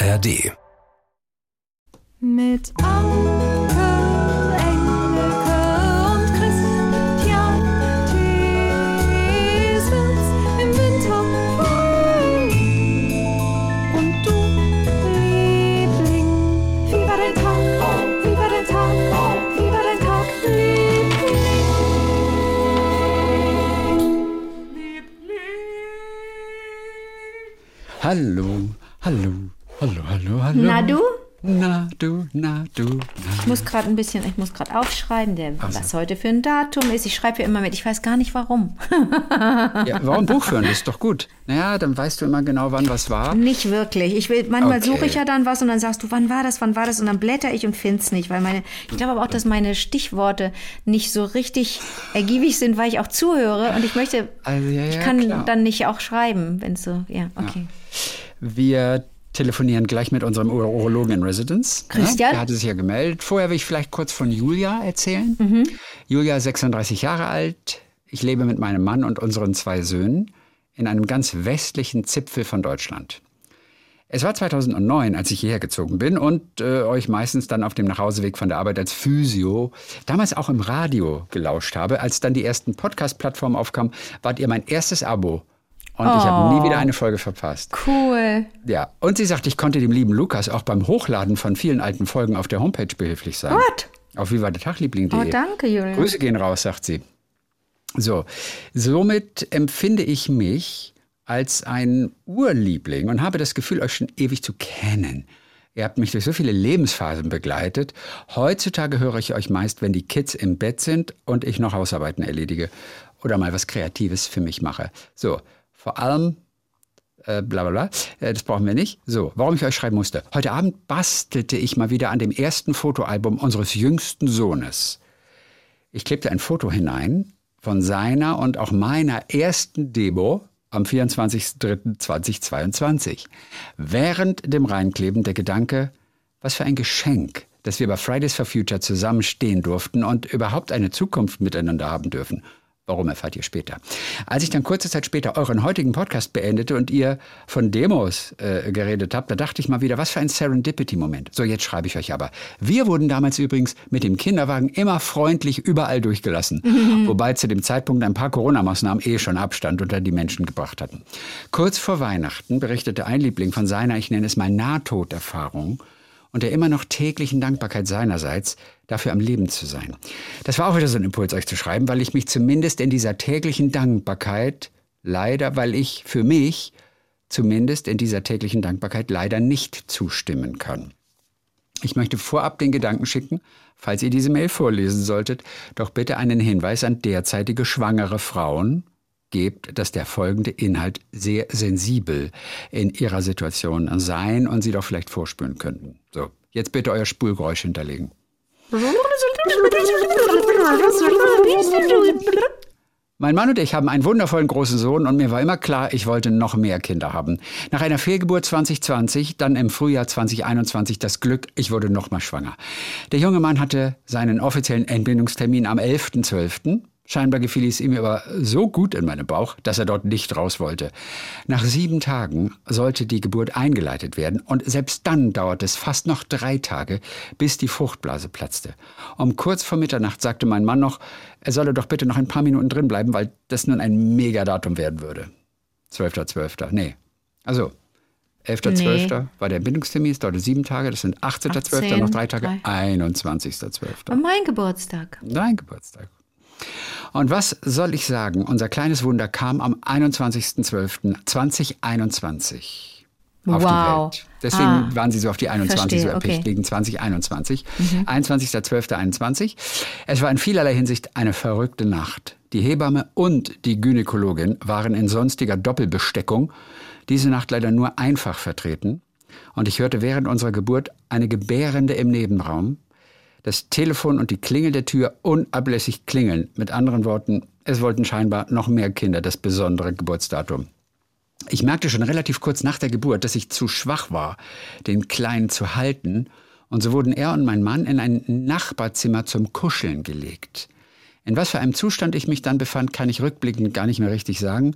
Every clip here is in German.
ARD. Mit Anke, Engelke und Christian Thiesens im Winter. Und du, Liebling, wie war dein Tag? Wie war dein Tag? Wie war dein Tag, Liebling? Hallo, hallo, hallo, hallo, hallo. Na du? Na du, na du, na Ich muss gerade ein bisschen, ich muss gerade aufschreiben, der, was heute für ein Datum ist. Ich schreibe hier immer mit, ich weiß gar nicht warum. ja, Warum Buch führen? Das ist doch gut. Naja, dann weißt du immer genau, wann was war. Nicht wirklich. Ich will, manchmal Okay. suche ich ja dann was und dann sagst du, wann war das, wann war das? Und dann blätter ich und finde es nicht. Weil meine, ich glaube aber auch, dass meine Stichworte nicht so richtig ergiebig sind, weil ich auch zuhöre und ich möchte, Also, ja, ich ja, kann klar. dann nicht auch schreiben, wenn es so, ja, okay. Wir telefonieren gleich mit unserem Ur- Urologen in Residence. Christian? Ja, der hatte sich ja gemeldet. Vorher will ich vielleicht kurz von Julia erzählen. Mhm. Julia, 36 Jahre alt. Ich lebe mit meinem Mann und unseren zwei Söhnen in einem ganz westlichen Zipfel von Deutschland. Es war 2009, als ich hierher gezogen bin und äh, euch meistens dann auf dem Nachhauseweg von der Arbeit als Physio, damals auch im Radio gelauscht habe. Als dann die ersten Podcast-Plattformen aufkamen, wart ihr mein erstes Abo. Und ich habe nie wieder eine Folge verpasst. Cool. Ja, und sie sagt, ich konnte dem lieben Lukas auch beim Hochladen von vielen alten Folgen auf der Homepage behilflich sein. What? Auf vivatagtagliebling.de. Oh, danke, Julia. Grüße gehen raus, sagt sie. So, somit empfinde ich mich als ein Urliebling und habe das Gefühl, euch schon ewig zu kennen. Ihr habt mich durch so viele Lebensphasen begleitet. Heutzutage höre ich euch meist, wenn die Kids im Bett sind und ich noch Hausarbeiten erledige oder mal was Kreatives für mich mache. So, vor allem äh, bla bla bla. Äh, das brauchen wir nicht. So, warum ich euch schreiben musste. Heute Abend bastelte ich mal wieder an dem ersten Fotoalbum unseres jüngsten Sohnes. Ich klebte ein Foto hinein von seiner und auch meiner ersten Demo am 24.03.2022. Während dem Reinkleben der Gedanke, was für ein Geschenk, dass wir bei Fridays for Future zusammenstehen durften und überhaupt eine Zukunft miteinander haben dürfen. Warum erfahrt ihr später? Als ich dann kurze Zeit später euren heutigen Podcast beendete und ihr von Demos äh, geredet habt, da dachte ich mal wieder, was für ein Serendipity-Moment. So, jetzt schreibe ich euch aber. Wir wurden damals übrigens mit dem Kinderwagen immer freundlich überall durchgelassen, wobei zu dem Zeitpunkt ein paar Corona-Maßnahmen eh schon Abstand unter die Menschen gebracht hatten. Kurz vor Weihnachten berichtete ein Liebling von seiner, ich nenne es mal Nahtoderfahrung und der immer noch täglichen Dankbarkeit seinerseits, dafür am Leben zu sein. Das war auch wieder so ein Impuls, euch zu schreiben, weil ich mich zumindest in dieser täglichen Dankbarkeit, leider, weil ich für mich zumindest in dieser täglichen Dankbarkeit leider nicht zustimmen kann. Ich möchte vorab den Gedanken schicken, falls ihr diese Mail vorlesen solltet, doch bitte einen Hinweis an derzeitige schwangere Frauen gebt, dass der folgende Inhalt sehr sensibel in ihrer Situation sein und sie doch vielleicht vorspüren könnten. So, jetzt bitte euer Spulgeräusch hinterlegen. Mein Mann und ich haben einen wundervollen großen Sohn und mir war immer klar, ich wollte noch mehr Kinder haben. Nach einer Fehlgeburt 2020, dann im Frühjahr 2021 das Glück, ich wurde noch mal schwanger. Der junge Mann hatte seinen offiziellen Entbindungstermin am 11.12. Scheinbar gefiel es ihm aber so gut in meinem Bauch, dass er dort nicht raus wollte. Nach sieben Tagen sollte die Geburt eingeleitet werden und selbst dann dauerte es fast noch drei Tage, bis die Fruchtblase platzte. Um kurz vor Mitternacht sagte mein Mann noch, er solle doch bitte noch ein paar Minuten drin bleiben, weil das nun ein Megadatum werden würde. 12.12. Nee. Also, 11.12. war der Entbindungstermin, es dauerte sieben Tage, das sind 18.12. 18, noch drei Tage, drei. 21.12. Und mein Geburtstag. Dein Geburtstag. Und was soll ich sagen? Unser kleines Wunder kam am 21.12.2021 auf die Wow. Welt. Deswegen Ah. waren sie so auf die 21 Verstehe, so erpicht, okay. Mhm. wegen 2021. 21.12.21. Es war in vielerlei Hinsicht eine verrückte Nacht. Die Hebamme und die Gynäkologin waren in sonstiger Doppelbesteckung diese Nacht leider nur einfach vertreten. Und ich hörte während unserer Geburt eine Gebärende im Nebenraum, das Telefon und die Klingel der Tür unablässig klingeln. Mit anderen Worten, es wollten scheinbar noch mehr Kinder das besondere Geburtsdatum. Ich merkte schon relativ kurz nach der Geburt, dass ich zu schwach war, den Kleinen zu halten, und so wurden er und mein Mann in ein Nachbarzimmer zum Kuscheln gelegt. In was für einem Zustand ich mich dann befand, kann ich rückblickend gar nicht mehr richtig sagen,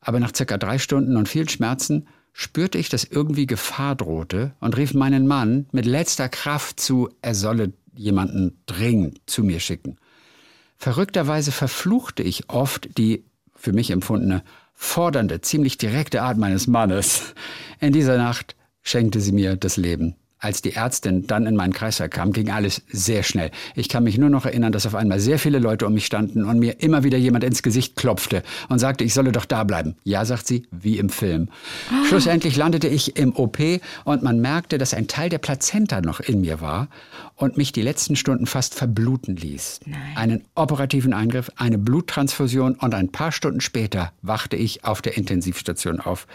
aber nach circa drei Stunden und vielen Schmerzen spürte ich, dass irgendwie Gefahr drohte und rief meinen Mann mit letzter Kraft zu, er solle jemanden dringend zu mir schicken. Verrückterweise verfluchte ich oft die für mich empfundene fordernde, ziemlich direkte Art meines Mannes. In dieser Nacht schenkte sie mir das Leben. Als die Ärztin dann in meinen Kreislauf kam, ging alles sehr schnell. Ich kann mich nur noch erinnern, dass auf einmal sehr viele Leute um mich standen und mir immer wieder jemand ins Gesicht klopfte und sagte, ich solle doch da bleiben. Ja, sagt sie, wie im Film. Oh. Schlussendlich landete ich im OP und man merkte, dass ein Teil der Plazenta noch in mir war und mich die letzten Stunden fast verbluten ließ. Nein. Einen operativen Eingriff, eine Bluttransfusion und ein paar Stunden später wachte ich auf der Intensivstation auf.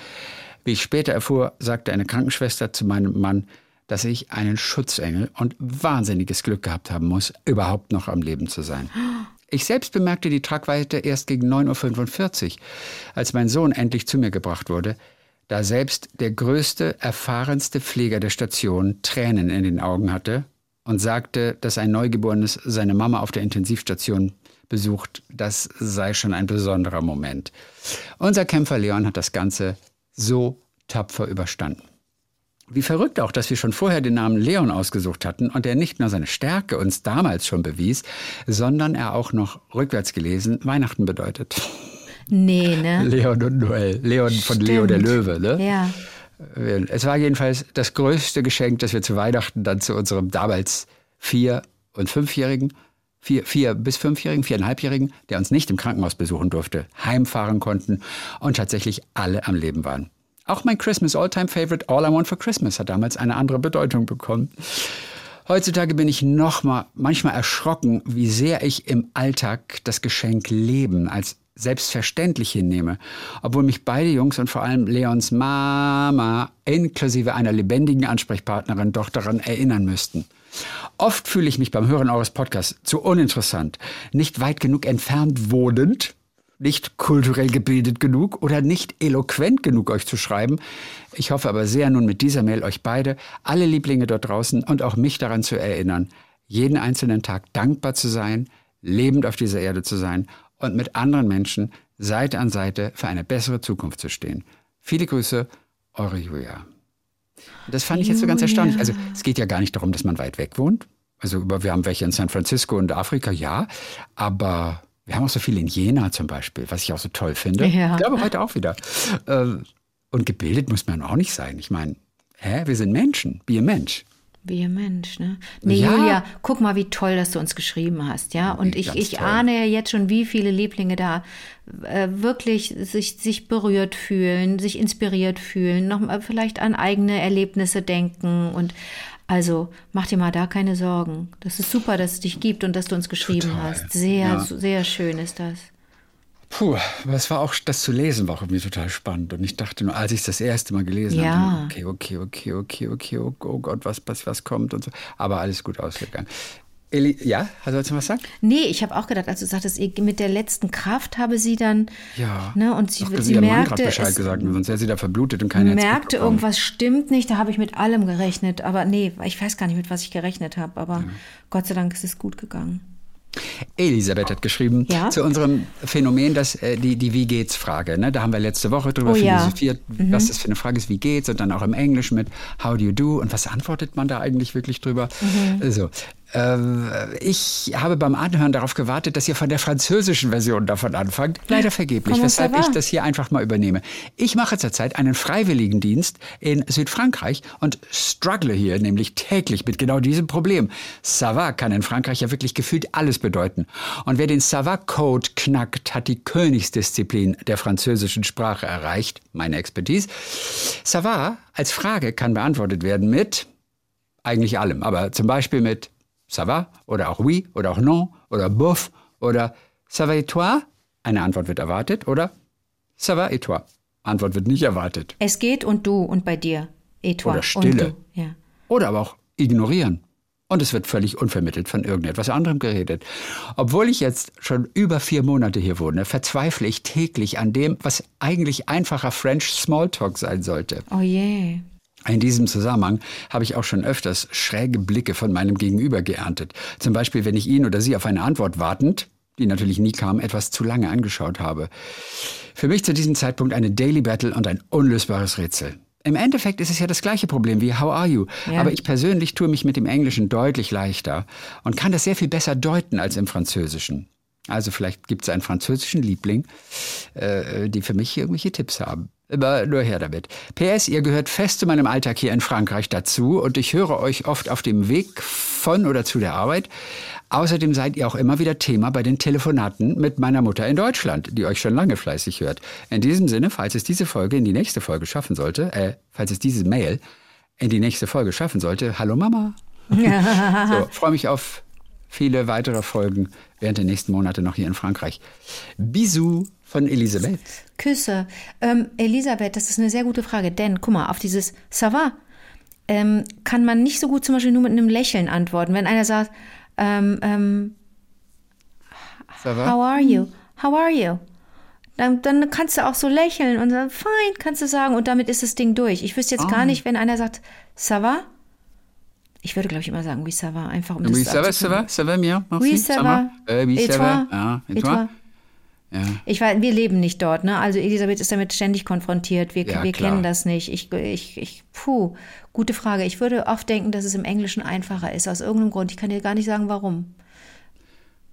Wie ich später erfuhr, sagte eine Krankenschwester zu meinem Mann, dass ich einen Schutzengel und wahnsinniges Glück gehabt haben muss, überhaupt noch am Leben zu sein. Ich selbst bemerkte die Tragweite erst gegen 9.45 Uhr, als mein Sohn endlich zu mir gebracht wurde, da selbst der größte, erfahrenste Pfleger der Station Tränen in den Augen hatte und sagte, dass ein Neugeborenes seine Mama auf der Intensivstation besucht, das sei schon ein besonderer Moment. Unser Kämpfer Leon hat das Ganze so tapfer überstanden. Wie verrückt auch, dass wir schon vorher den Namen Leon ausgesucht hatten und er nicht nur seine Stärke uns damals schon bewies, sondern er auch noch rückwärts gelesen Weihnachten bedeutet. Nee, ne? Leon und Noel. Leon von Stimmt. Leo der Löwe, ne? Ja. Es war jedenfalls das größte Geschenk, das wir zu Weihnachten dann zu unserem damals vier- und fünfjährigen, vier, vier bis fünfjährigen, viereinhalbjährigen, der uns nicht im Krankenhaus besuchen durfte, heimfahren konnten und tatsächlich alle am Leben waren. Auch mein Christmas All-Time Favorite All I Want for Christmas hat damals eine andere Bedeutung bekommen. Heutzutage bin ich noch mal manchmal erschrocken, wie sehr ich im Alltag das Geschenk Leben als selbstverständlich hinnehme, obwohl mich beide Jungs und vor allem Leons Mama inklusive einer lebendigen Ansprechpartnerin doch daran erinnern müssten. Oft fühle ich mich beim Hören eures Podcasts zu uninteressant, nicht weit genug entfernt wohnend nicht kulturell gebildet genug oder nicht eloquent genug, euch zu schreiben. Ich hoffe aber sehr, nun mit dieser Mail euch beide, alle Lieblinge dort draußen und auch mich daran zu erinnern, jeden einzelnen Tag dankbar zu sein, lebend auf dieser Erde zu sein und mit anderen Menschen Seite an Seite für eine bessere Zukunft zu stehen. Viele Grüße, eure Julia. Das fand ich jetzt so ganz erstaunlich. Also es geht ja gar nicht darum, dass man weit weg wohnt. Also wir haben welche in San Francisco und Afrika, ja, aber wir haben auch so viel in Jena zum Beispiel, was ich auch so toll finde. Ja. Ich glaube heute auch wieder. Ähm, und gebildet muss man auch nicht sein. Ich meine, hä, wir sind Menschen, wie ein Mensch. Wie ein Mensch, ne? Nee, ja. Julia, guck mal, wie toll, dass du uns geschrieben hast, ja. Und ich, ich ahne ja jetzt schon, wie viele Lieblinge da äh, wirklich sich, sich berührt fühlen, sich inspiriert fühlen, noch mal vielleicht an eigene Erlebnisse denken und also mach dir mal da keine Sorgen. Das ist super, dass es dich gibt und dass du uns geschrieben total. hast. Sehr, ja. sehr schön ist das. Puh, aber es war auch, das zu lesen war auch irgendwie total spannend. Und ich dachte nur, als ich es das erste Mal gelesen ja. habe, okay, okay, okay, okay, okay, oh, oh Gott, was, was, was kommt und so. Aber alles gut ausgegangen. Eli, ja, hast du was sagen? Nee, ich habe auch gedacht, als du sagtest, mit der letzten Kraft habe sie dann. Ja. Ne, und sie, sie, sie merkte. Bescheid gesagt, sonst wäre sie da verblutet und keine merkte, irgendwas stimmt nicht, da habe ich mit allem gerechnet. Aber nee, ich weiß gar nicht, mit was ich gerechnet habe. Aber ja. Gott sei Dank ist es gut gegangen. Elisabeth hat geschrieben ja? zu unserem Phänomen, dass äh, die, die Wie geht's Frage. Ne? Da haben wir letzte Woche drüber oh, philosophiert, ja. mhm. was das für eine Frage ist, wie geht's und dann auch im Englisch mit How do you do und was antwortet man da eigentlich wirklich drüber? Mhm. Also, äh, ich habe beim Anhören darauf gewartet, dass ihr von der französischen Version davon anfangt. Leider vergeblich, weshalb ich das hier einfach mal übernehme. Ich mache zurzeit einen Freiwilligendienst in Südfrankreich und struggle hier nämlich täglich mit genau diesem Problem. Ça kann in Frankreich ja wirklich gefühlt alles bedeuten. Und wer den Ça-code knackt, hat die Königsdisziplin der französischen Sprache erreicht. Meine Expertise. Ça als Frage kann beantwortet werden mit eigentlich allem, aber zum Beispiel mit ça va oder auch oui oder auch non oder bof oder ça va et toi? Eine Antwort wird erwartet oder ça va et toi? Antwort wird nicht erwartet. Es geht und du und bei dir. Et toi oder Stille. Ja. Oder aber auch ignorieren. Und es wird völlig unvermittelt von irgendetwas anderem geredet. Obwohl ich jetzt schon über vier Monate hier wohne, verzweifle ich täglich an dem, was eigentlich einfacher French Smalltalk sein sollte. Oh je. In diesem Zusammenhang habe ich auch schon öfters schräge Blicke von meinem Gegenüber geerntet. Zum Beispiel, wenn ich ihn oder sie auf eine Antwort wartend, die natürlich nie kam, etwas zu lange angeschaut habe. Für mich zu diesem Zeitpunkt eine Daily Battle und ein unlösbares Rätsel. Im Endeffekt ist es ja das gleiche Problem wie How are you? Ja. Aber ich persönlich tue mich mit dem Englischen deutlich leichter und kann das sehr viel besser deuten als im Französischen. Also vielleicht gibt es einen französischen Liebling, äh, die für mich irgendwelche Tipps haben. Aber nur her damit. PS, ihr gehört fest zu meinem Alltag hier in Frankreich dazu und ich höre euch oft auf dem Weg von oder zu der Arbeit. Außerdem seid ihr auch immer wieder Thema bei den Telefonaten mit meiner Mutter in Deutschland, die euch schon lange fleißig hört. In diesem Sinne, falls es diese Folge in die nächste Folge schaffen sollte, äh, falls es diese Mail in die nächste Folge schaffen sollte, hallo Mama. so, freue mich auf viele weitere Folgen während der nächsten Monate noch hier in Frankreich. Bisous von Elisabeth. Küsse. Ähm, Elisabeth, das ist eine sehr gute Frage, denn guck mal, auf dieses Ça va ähm, kann man nicht so gut zum Beispiel nur mit einem Lächeln antworten. Wenn einer sagt, ähm, ähm, How are you? How are you? Dann, dann, kannst du auch so lächeln und sagen, fein, kannst du sagen, und damit ist das Ding durch. Ich wüsste jetzt oh. gar nicht, wenn einer sagt, ça va? Ich würde, glaube ich, immer sagen, oui, ça va, einfach um oui, das ça va, ça va, ça va, bien, merci, oui, ça, va. Euh, oui, ça va. Ah, et, et toi? toi? Ja. Ich weiß, wir leben nicht dort, ne? Also Elisabeth ist damit ständig konfrontiert. Wir, ja, wir kennen das nicht. Ich, ich, ich, puh, gute Frage. Ich würde oft denken, dass es im Englischen einfacher ist, aus irgendeinem Grund. Ich kann dir gar nicht sagen, warum.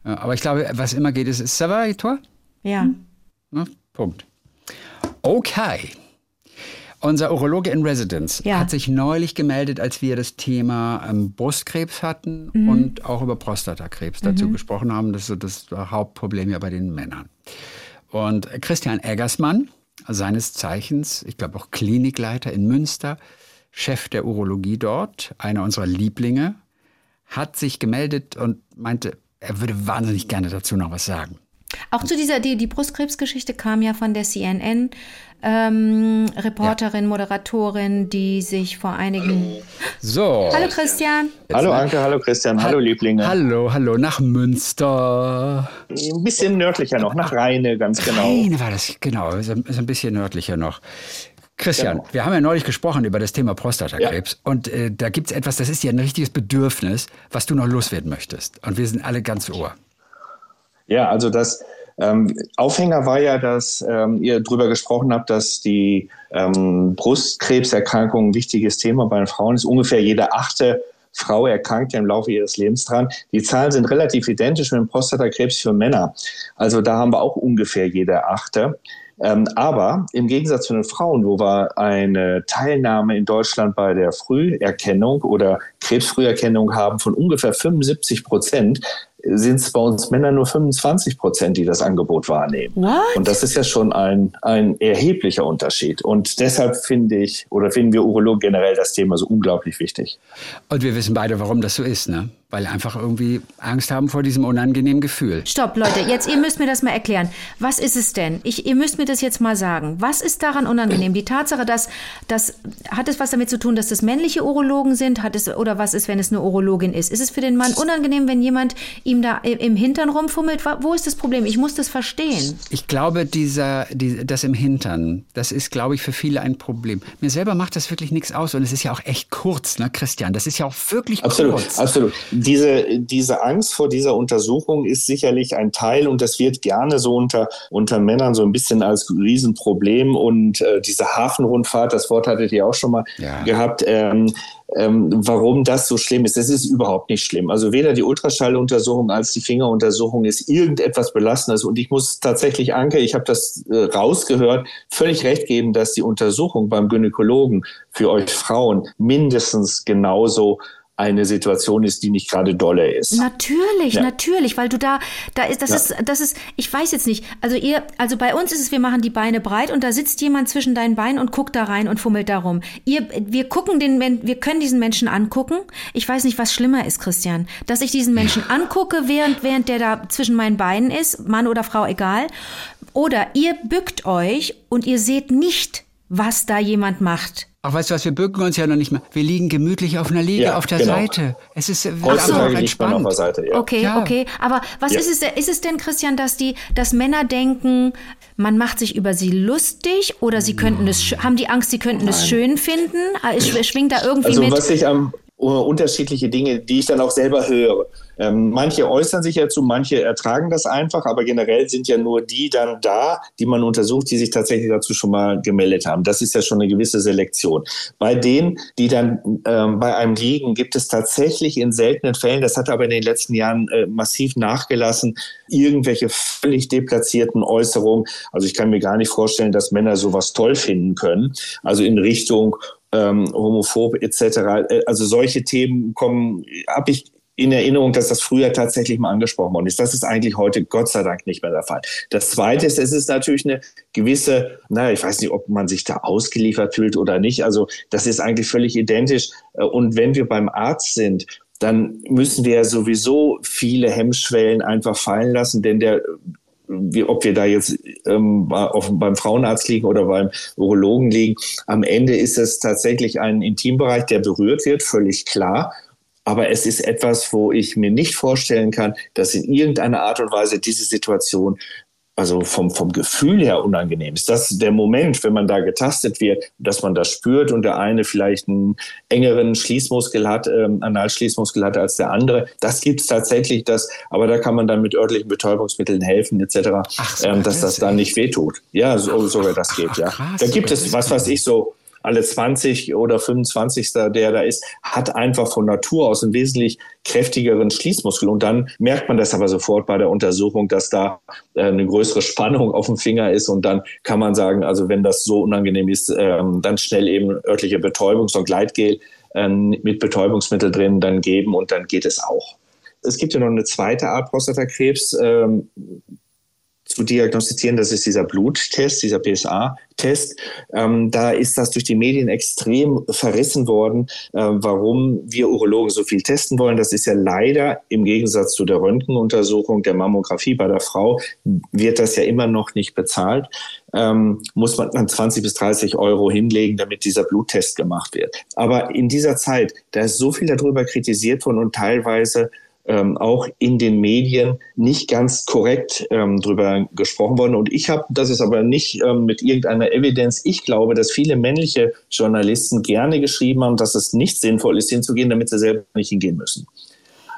Ja, aber ich glaube, was immer geht, ist, et toi? Ja. Hm? Na, Punkt. Okay. Unser Urologe in Residence ja. hat sich neulich gemeldet, als wir das Thema ähm, Brustkrebs hatten mhm. und auch über Prostatakrebs mhm. dazu gesprochen haben. Das ist das Hauptproblem ja bei den Männern. Und Christian Eggersmann, seines Zeichens, ich glaube auch Klinikleiter in Münster, Chef der Urologie dort, einer unserer Lieblinge, hat sich gemeldet und meinte, er würde wahnsinnig gerne dazu noch was sagen. Auch zu dieser, die, die Brustkrebsgeschichte kam ja von der CNN ähm, Reporterin, ja. Moderatorin, die sich vor einigen. So. Hallo Christian. Hallo Anke, hallo Christian, hallo Lieblinge. Hallo, hallo, nach Münster. Ein bisschen nördlicher noch, nach Rheine, ganz genau. Rheine war das, genau, ist ein, ist ein bisschen nördlicher noch. Christian, genau. wir haben ja neulich gesprochen über das Thema Prostatakrebs ja. und äh, da gibt es etwas, das ist ja ein richtiges Bedürfnis, was du noch loswerden möchtest. Und wir sind alle ganz ohr. Ja, also das, ähm, Aufhänger war ja, dass ähm, ihr darüber gesprochen habt, dass die ähm, Brustkrebserkrankung ein wichtiges Thema bei den Frauen ist. Ungefähr jede achte Frau erkrankt ja im Laufe ihres Lebens dran. Die Zahlen sind relativ identisch mit dem Prostatakrebs für Männer. Also da haben wir auch ungefähr jede achte. Ähm, aber im Gegensatz zu den Frauen, wo wir eine Teilnahme in Deutschland bei der Früherkennung oder Krebsfrüherkennung haben von ungefähr 75 Prozent, sind es bei uns Männer nur 25 Prozent, die das Angebot wahrnehmen. What? Und das ist ja schon ein, ein erheblicher Unterschied. Und deshalb finde ich, oder finden wir Urologen generell das Thema so unglaublich wichtig. Und wir wissen beide, warum das so ist, ne? Weil einfach irgendwie Angst haben vor diesem unangenehmen Gefühl. Stopp, Leute, jetzt, ihr müsst mir das mal erklären. Was ist es denn? Ich, ihr müsst mir das jetzt mal sagen. Was ist daran unangenehm? Die Tatsache, dass, dass, hat es was damit zu tun, dass das männliche Urologen sind? Hat es, oder was ist, wenn es eine Urologin ist? Ist es für den Mann unangenehm, wenn jemand ihm da im Hintern rumfummelt? Wo ist das Problem? Ich muss das verstehen. Ich glaube, dieser, die, das im Hintern, das ist, glaube ich, für viele ein Problem. Mir selber macht das wirklich nichts aus und es ist ja auch echt kurz, ne, Christian? Das ist ja auch wirklich absolut, kurz. Absolut, diese, diese Angst vor dieser Untersuchung ist sicherlich ein Teil und das wird gerne so unter, unter Männern so ein bisschen als Riesenproblem und äh, diese Hafenrundfahrt, das Wort hattet ihr auch schon mal ja. gehabt, ähm, ähm, warum das so schlimm ist. Das ist überhaupt nicht schlimm. Also weder die Ultraschalluntersuchung als die Fingeruntersuchung ist irgendetwas Belastendes. Und ich muss tatsächlich, Anke, ich habe das äh, rausgehört, völlig recht geben, dass die Untersuchung beim Gynäkologen für euch Frauen mindestens genauso eine Situation ist, die nicht gerade dolle ist. Natürlich, ja. natürlich, weil du da, da ist, das ja. ist, das ist, ich weiß jetzt nicht. Also ihr, also bei uns ist es, wir machen die Beine breit und da sitzt jemand zwischen deinen Beinen und guckt da rein und fummelt da rum. Ihr, wir gucken den, wir können diesen Menschen angucken. Ich weiß nicht, was schlimmer ist, Christian, dass ich diesen Menschen angucke, während, während der da zwischen meinen Beinen ist, Mann oder Frau, egal. Oder ihr bückt euch und ihr seht nicht, was da jemand macht. Ach, weißt du was, wir bücken uns ja noch nicht mehr. Wir liegen gemütlich auf einer Liege ja, auf der genau. Seite. Es ist Heutzutage so. entspannt. Auf der Seite, ja. Okay, ja. okay. Aber was ja. ist es, ist es denn, Christian, dass die, dass Männer denken, man macht sich über sie lustig oder sie könnten es, haben die Angst, sie könnten Nein. es schön finden? Ah, es schwingt da irgendwie also, mit? Was ich am, unterschiedliche Dinge, die ich dann auch selber höre. Ähm, manche äußern sich dazu, manche ertragen das einfach, aber generell sind ja nur die dann da, die man untersucht, die sich tatsächlich dazu schon mal gemeldet haben. Das ist ja schon eine gewisse Selektion. Bei denen, die dann ähm, bei einem liegen, gibt es tatsächlich in seltenen Fällen, das hat aber in den letzten Jahren äh, massiv nachgelassen, irgendwelche völlig deplatzierten Äußerungen. Also ich kann mir gar nicht vorstellen, dass Männer sowas toll finden können. Also in Richtung, ähm, homophob etc. Äh, also solche Themen kommen, habe ich in Erinnerung, dass das früher tatsächlich mal angesprochen worden ist. Das ist eigentlich heute Gott sei Dank nicht mehr der Fall. Das Zweite ist, es ist natürlich eine gewisse, naja, ich weiß nicht, ob man sich da ausgeliefert fühlt oder nicht. Also das ist eigentlich völlig identisch. Und wenn wir beim Arzt sind, dann müssen wir ja sowieso viele Hemmschwellen einfach fallen lassen, denn der wie, ob wir da jetzt ähm, auf, beim Frauenarzt liegen oder beim Urologen liegen. Am Ende ist es tatsächlich ein Intimbereich, der berührt wird, völlig klar. Aber es ist etwas, wo ich mir nicht vorstellen kann, dass in irgendeiner Art und Weise diese Situation also vom, vom Gefühl her unangenehm ist. Das der Moment, wenn man da getastet wird, dass man das spürt und der eine vielleicht einen engeren Schließmuskel hat, ähm, Analschließmuskel hat als der andere. Das gibt's tatsächlich, das, aber da kann man dann mit örtlichen Betäubungsmitteln helfen etc., Ach, so ähm, dass das dann nicht wehtut. Ja, so, sogar das geht, Ach, ja. Krass, da gibt es, was weiß ich, so alle 20 oder 25. der da ist, hat einfach von Natur aus einen wesentlich kräftigeren Schließmuskel. Und dann merkt man das aber sofort bei der Untersuchung, dass da äh, eine größere Spannung auf dem Finger ist. Und dann kann man sagen, also wenn das so unangenehm ist, ähm, dann schnell eben örtliche Betäubungs- und Gleitgel ähm, mit Betäubungsmittel drin dann geben und dann geht es auch. Es gibt ja noch eine zweite Art Prostatakrebs, ähm, zu diagnostizieren. Das ist dieser Bluttest, dieser PSA-Test. Ähm, da ist das durch die Medien extrem verrissen worden, äh, warum wir Urologen so viel testen wollen. Das ist ja leider im Gegensatz zu der Röntgenuntersuchung der Mammographie bei der Frau, wird das ja immer noch nicht bezahlt. Ähm, muss man dann 20 bis 30 Euro hinlegen, damit dieser Bluttest gemacht wird. Aber in dieser Zeit, da ist so viel darüber kritisiert worden und teilweise ähm, auch in den Medien nicht ganz korrekt ähm, drüber gesprochen worden. Und ich habe, das ist aber nicht ähm, mit irgendeiner Evidenz, ich glaube, dass viele männliche Journalisten gerne geschrieben haben, dass es nicht sinnvoll ist, hinzugehen, damit sie selber nicht hingehen müssen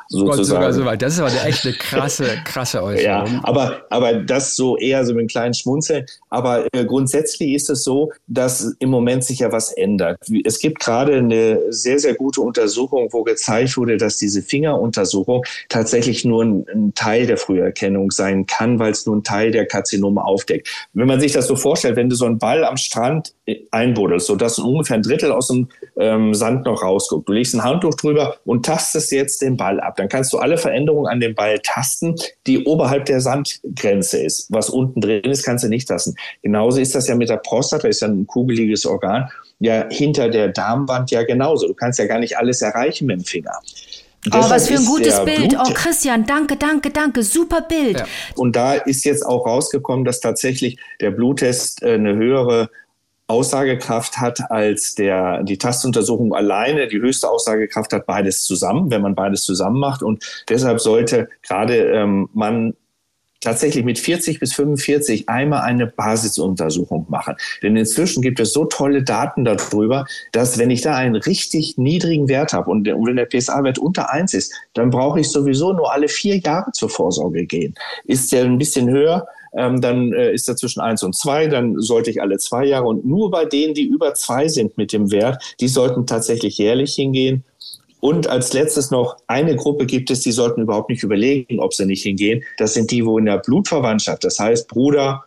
sozusagen. Gott, sogar so weit. Das ist aber echt eine krasse, krasse Äußerung. Ja, aber, aber das so eher so mit einem kleinen Schmunzeln. Aber äh, grundsätzlich ist es so, dass im Moment sich ja was ändert. Es gibt gerade eine sehr, sehr gute Untersuchung, wo gezeigt wurde, dass diese Fingeruntersuchung tatsächlich nur ein, ein Teil der Früherkennung sein kann, weil es nur ein Teil der Karzinome aufdeckt. Wenn man sich das so vorstellt, wenn du so einen Ball am Strand äh, einbuddelst, sodass ungefähr ein Drittel aus dem ähm, Sand noch rausguckt, du legst ein Handtuch drüber und tastest jetzt den Ball ab dann kannst du alle Veränderungen an dem Ball tasten, die oberhalb der Sandgrenze ist. Was unten drin ist, kannst du nicht tasten. Genauso ist das ja mit der Prostata, ist ja ein kugeliges Organ, ja hinter der Darmwand ja genauso. Du kannst ja gar nicht alles erreichen mit dem Finger. Oh, was für ein gutes Bild. Blut oh, Christian, danke, danke, danke. Super Bild. Ja. Und da ist jetzt auch rausgekommen, dass tatsächlich der Bluttest äh, eine höhere Aussagekraft hat als der, die Tastuntersuchung alleine. Die höchste Aussagekraft hat beides zusammen, wenn man beides zusammen macht. Und deshalb sollte gerade ähm, man tatsächlich mit 40 bis 45 einmal eine Basisuntersuchung machen. Denn inzwischen gibt es so tolle Daten darüber, dass wenn ich da einen richtig niedrigen Wert habe und wenn der PSA-Wert unter eins ist, dann brauche ich sowieso nur alle vier Jahre zur Vorsorge gehen. Ist der ein bisschen höher, ähm, dann äh, ist er zwischen eins und zwei, dann sollte ich alle zwei Jahre und nur bei denen, die über zwei sind mit dem Wert, die sollten tatsächlich jährlich hingehen. Und als letztes noch, eine Gruppe gibt es, die sollten überhaupt nicht überlegen, ob sie nicht hingehen. Das sind die, wo in der Blutverwandtschaft, das heißt Bruder,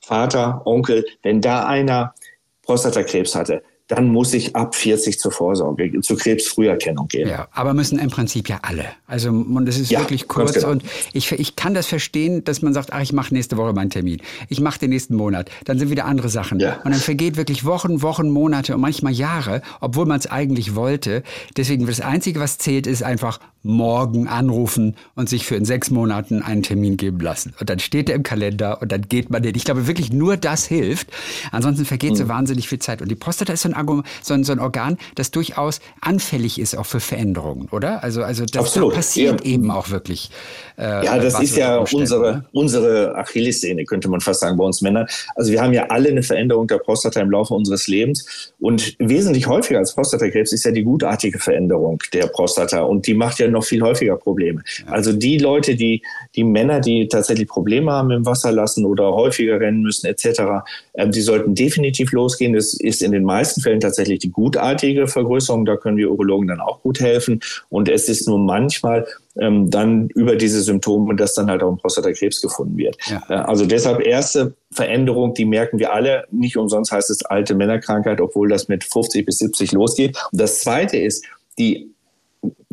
Vater, Onkel, wenn da einer Prostatakrebs hatte, dann muss ich ab 40 zur Vorsorge, zur Krebsfrüherkennung gehen. Ja, aber müssen im Prinzip ja alle. Also und das ist ja, wirklich kurz genau. und ich, ich kann das verstehen, dass man sagt, ach, ich mache nächste Woche meinen Termin. Ich mache den nächsten Monat. Dann sind wieder andere Sachen. Ja. Und dann vergeht wirklich Wochen, Wochen, Monate und manchmal Jahre, obwohl man es eigentlich wollte. Deswegen das Einzige, was zählt, ist einfach morgen anrufen und sich für in sechs Monaten einen Termin geben lassen. Und dann steht er im Kalender und dann geht man den. Ich glaube wirklich nur das hilft. Ansonsten vergeht mhm. so wahnsinnig viel Zeit. Und die Prostata ist so ein, so ein, so ein Organ, das durchaus anfällig ist auch für Veränderungen, oder? Also, also das Absolut. passiert ja. eben auch wirklich. Äh, ja, das ist ja unsere, ne? unsere Achillessehne, könnte man fast sagen, bei uns Männern. Also wir haben ja alle eine Veränderung der Prostata im Laufe unseres Lebens. Und wesentlich häufiger als Prostatakrebs ist ja die gutartige Veränderung der Prostata. Und die macht ja noch viel häufiger Probleme. Also die Leute, die, die Männer, die tatsächlich Probleme haben im Wasserlassen oder häufiger rennen müssen etc., äh, die sollten definitiv losgehen. Das ist in den meisten Fällen tatsächlich die gutartige Vergrößerung. Da können wir Urologen dann auch gut helfen. Und es ist nur manchmal ähm, dann über diese Symptome, dass dann halt auch ein Prostatakrebs gefunden wird. Ja. Äh, also deshalb erste Veränderung, die merken wir alle. Nicht umsonst heißt es alte Männerkrankheit, obwohl das mit 50 bis 70 losgeht. Und das zweite ist, die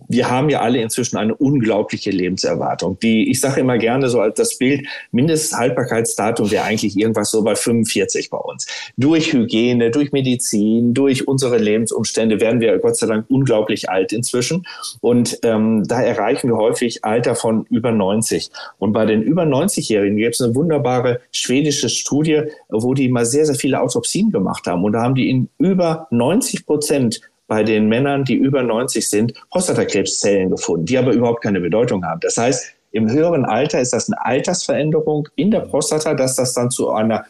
wir haben ja alle inzwischen eine unglaubliche Lebenserwartung. Die, ich sage immer gerne so als das Bild, Mindesthaltbarkeitsdatum wäre eigentlich irgendwas so bei 45 bei uns. Durch Hygiene, durch Medizin, durch unsere Lebensumstände werden wir Gott sei Dank unglaublich alt inzwischen. Und ähm, da erreichen wir häufig Alter von über 90. Und bei den über 90-Jährigen gibt es eine wunderbare schwedische Studie, wo die mal sehr, sehr viele Autopsien gemacht haben. Und da haben die in über 90 Prozent bei den Männern, die über 90 sind, Prostatakrebszellen gefunden, die aber überhaupt keine Bedeutung haben. Das heißt, im höheren Alter ist das eine Altersveränderung in der Prostata, dass das dann zu einer,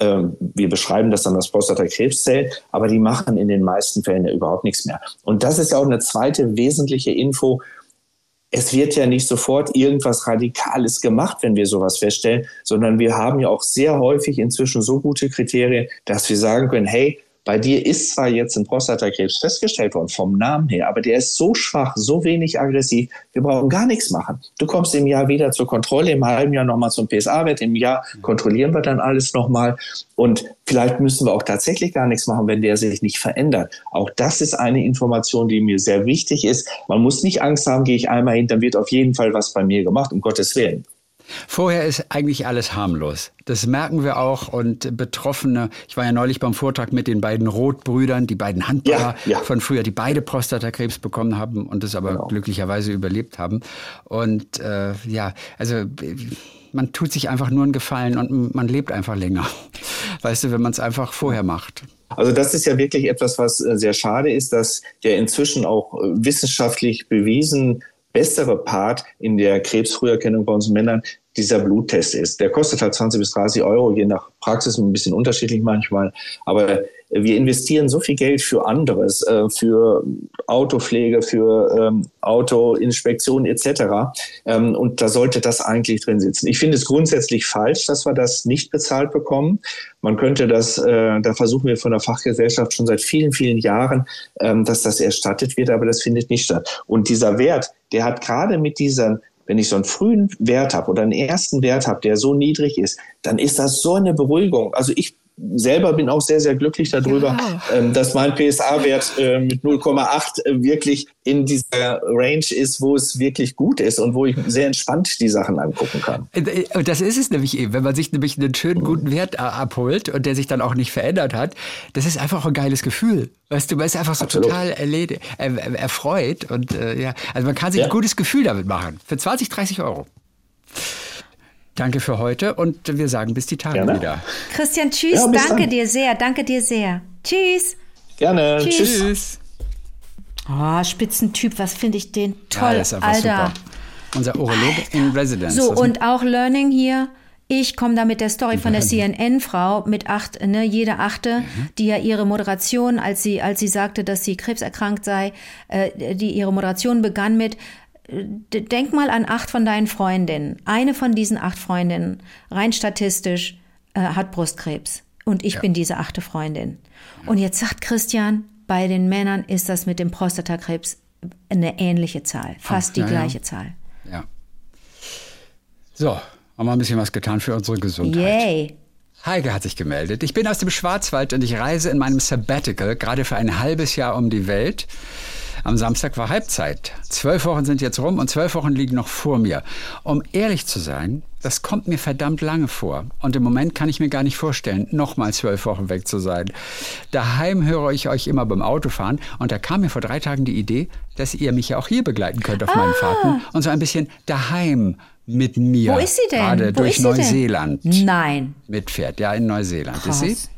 äh, wir beschreiben das dann als Prostatakrebszellen, aber die machen in den meisten Fällen ja überhaupt nichts mehr. Und das ist ja auch eine zweite wesentliche Info. Es wird ja nicht sofort irgendwas Radikales gemacht, wenn wir sowas feststellen, sondern wir haben ja auch sehr häufig inzwischen so gute Kriterien, dass wir sagen können, hey, bei dir ist zwar jetzt ein Prostatakrebs festgestellt worden vom Namen her, aber der ist so schwach, so wenig aggressiv, wir brauchen gar nichts machen. Du kommst im Jahr wieder zur Kontrolle, im halben Jahr nochmal zum PSA-Wert, im Jahr kontrollieren wir dann alles nochmal und vielleicht müssen wir auch tatsächlich gar nichts machen, wenn der sich nicht verändert. Auch das ist eine Information, die mir sehr wichtig ist. Man muss nicht Angst haben, gehe ich einmal hin, dann wird auf jeden Fall was bei mir gemacht, um Gottes Willen. Vorher ist eigentlich alles harmlos. Das merken wir auch und Betroffene. Ich war ja neulich beim Vortrag mit den beiden Rotbrüdern, die beiden Handballer ja, ja. von früher, die beide Prostatakrebs bekommen haben und es aber genau. glücklicherweise überlebt haben. Und äh, ja, also man tut sich einfach nur einen Gefallen und man lebt einfach länger. Weißt du, wenn man es einfach vorher macht. Also das ist ja wirklich etwas, was äh, sehr schade ist, dass der inzwischen auch äh, wissenschaftlich bewiesen bessere Part in der Krebsfrüherkennung bei uns Männern dieser Bluttest ist. Der kostet halt 20 bis 30 Euro, je nach Praxis ein bisschen unterschiedlich manchmal. Aber wir investieren so viel Geld für anderes, äh, für Autopflege, für ähm, Autoinspektion etc. Ähm, und da sollte das eigentlich drin sitzen. Ich finde es grundsätzlich falsch, dass wir das nicht bezahlt bekommen. Man könnte das, äh, da versuchen wir von der Fachgesellschaft schon seit vielen, vielen Jahren, ähm, dass das erstattet wird, aber das findet nicht statt. Und dieser Wert, der hat gerade mit diesen wenn ich so einen frühen Wert habe oder einen ersten Wert habe, der so niedrig ist, dann ist das so eine Beruhigung. Also ich selber bin auch sehr, sehr glücklich darüber, ja. ähm, dass mein PSA-Wert äh, mit 0,8 äh, wirklich in dieser Range ist, wo es wirklich gut ist und wo ich sehr entspannt die Sachen angucken kann. Und äh, das ist es nämlich eben, wenn man sich nämlich einen schönen guten Wert abholt und der sich dann auch nicht verändert hat, das ist einfach ein geiles Gefühl. Weißt du, man ist einfach so Absolut. total erled, äh, erfreut und äh, ja, also man kann sich ja. ein gutes Gefühl damit machen. Für 20, 30 Euro. Danke für heute und wir sagen bis die Tage Gerne. wieder. Christian, tschüss. Ja, danke dann. dir sehr. Danke dir sehr. Tschüss. Gerne. Tschüss. tschüss. Oh, Spitzentyp. Was finde ich den toll, ja, Alter. Super. Unser Urologe in Residence. So, und auch Learning hier. Ich komme da mit der Story von der CNN-Frau mit acht, ne, jede achte, mhm. die ja ihre Moderation, als sie, als sie sagte, dass sie krebserkrankt sei, äh, die ihre Moderation begann mit, denk mal an acht von deinen Freundinnen. Eine von diesen acht Freundinnen, rein statistisch, äh, hat Brustkrebs. Und ich ja. bin diese achte Freundin. Ja. Und jetzt sagt Christian, bei den Männern ist das mit dem Prostatakrebs eine ähnliche Zahl, fast Ach, die ja, gleiche Zahl. Ja. So, haben wir ein bisschen was getan für unsere Gesundheit. Yay. Heike hat sich gemeldet. Ich bin aus dem Schwarzwald und ich reise in meinem Sabbatical gerade für ein halbes Jahr um die Welt. Am Samstag war Halbzeit. Zwölf Wochen sind jetzt rum und zwölf Wochen liegen noch vor mir. Um ehrlich zu sein, Das kommt mir verdammt lange vor. Und im Moment kann ich mir gar nicht vorstellen, nochmal zwölf Wochen weg zu sein. Daheim höre ich euch immer beim Autofahren. Und da kam mir vor drei Tagen die Idee, dass ihr mich ja auch hier begleiten könnt auf ah. meinen Fahrten. Und so ein bisschen daheim mit mir. Wo ist sie denn? Gerade Wo durch Neuseeland. Nein. Mitfährt. Ja, in Neuseeland. Krass. Ist sie?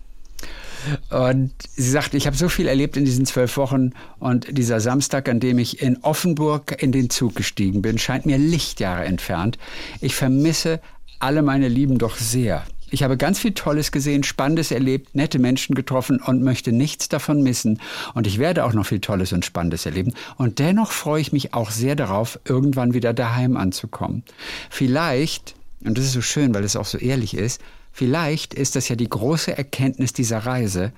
Und sie sagt, ich habe so viel erlebt in diesen zwölf Wochen und dieser Samstag, an dem ich in Offenburg in den Zug gestiegen bin, scheint mir Lichtjahre entfernt. Ich vermisse alle meine Lieben doch sehr. Ich habe ganz viel Tolles gesehen, Spannendes erlebt, nette Menschen getroffen und möchte nichts davon missen. Und ich werde auch noch viel Tolles und Spannendes erleben. Und dennoch freue ich mich auch sehr darauf, irgendwann wieder daheim anzukommen. Vielleicht, und das ist so schön, weil es auch so ehrlich ist, Vielleicht ist das ja die große Erkenntnis dieser Reise,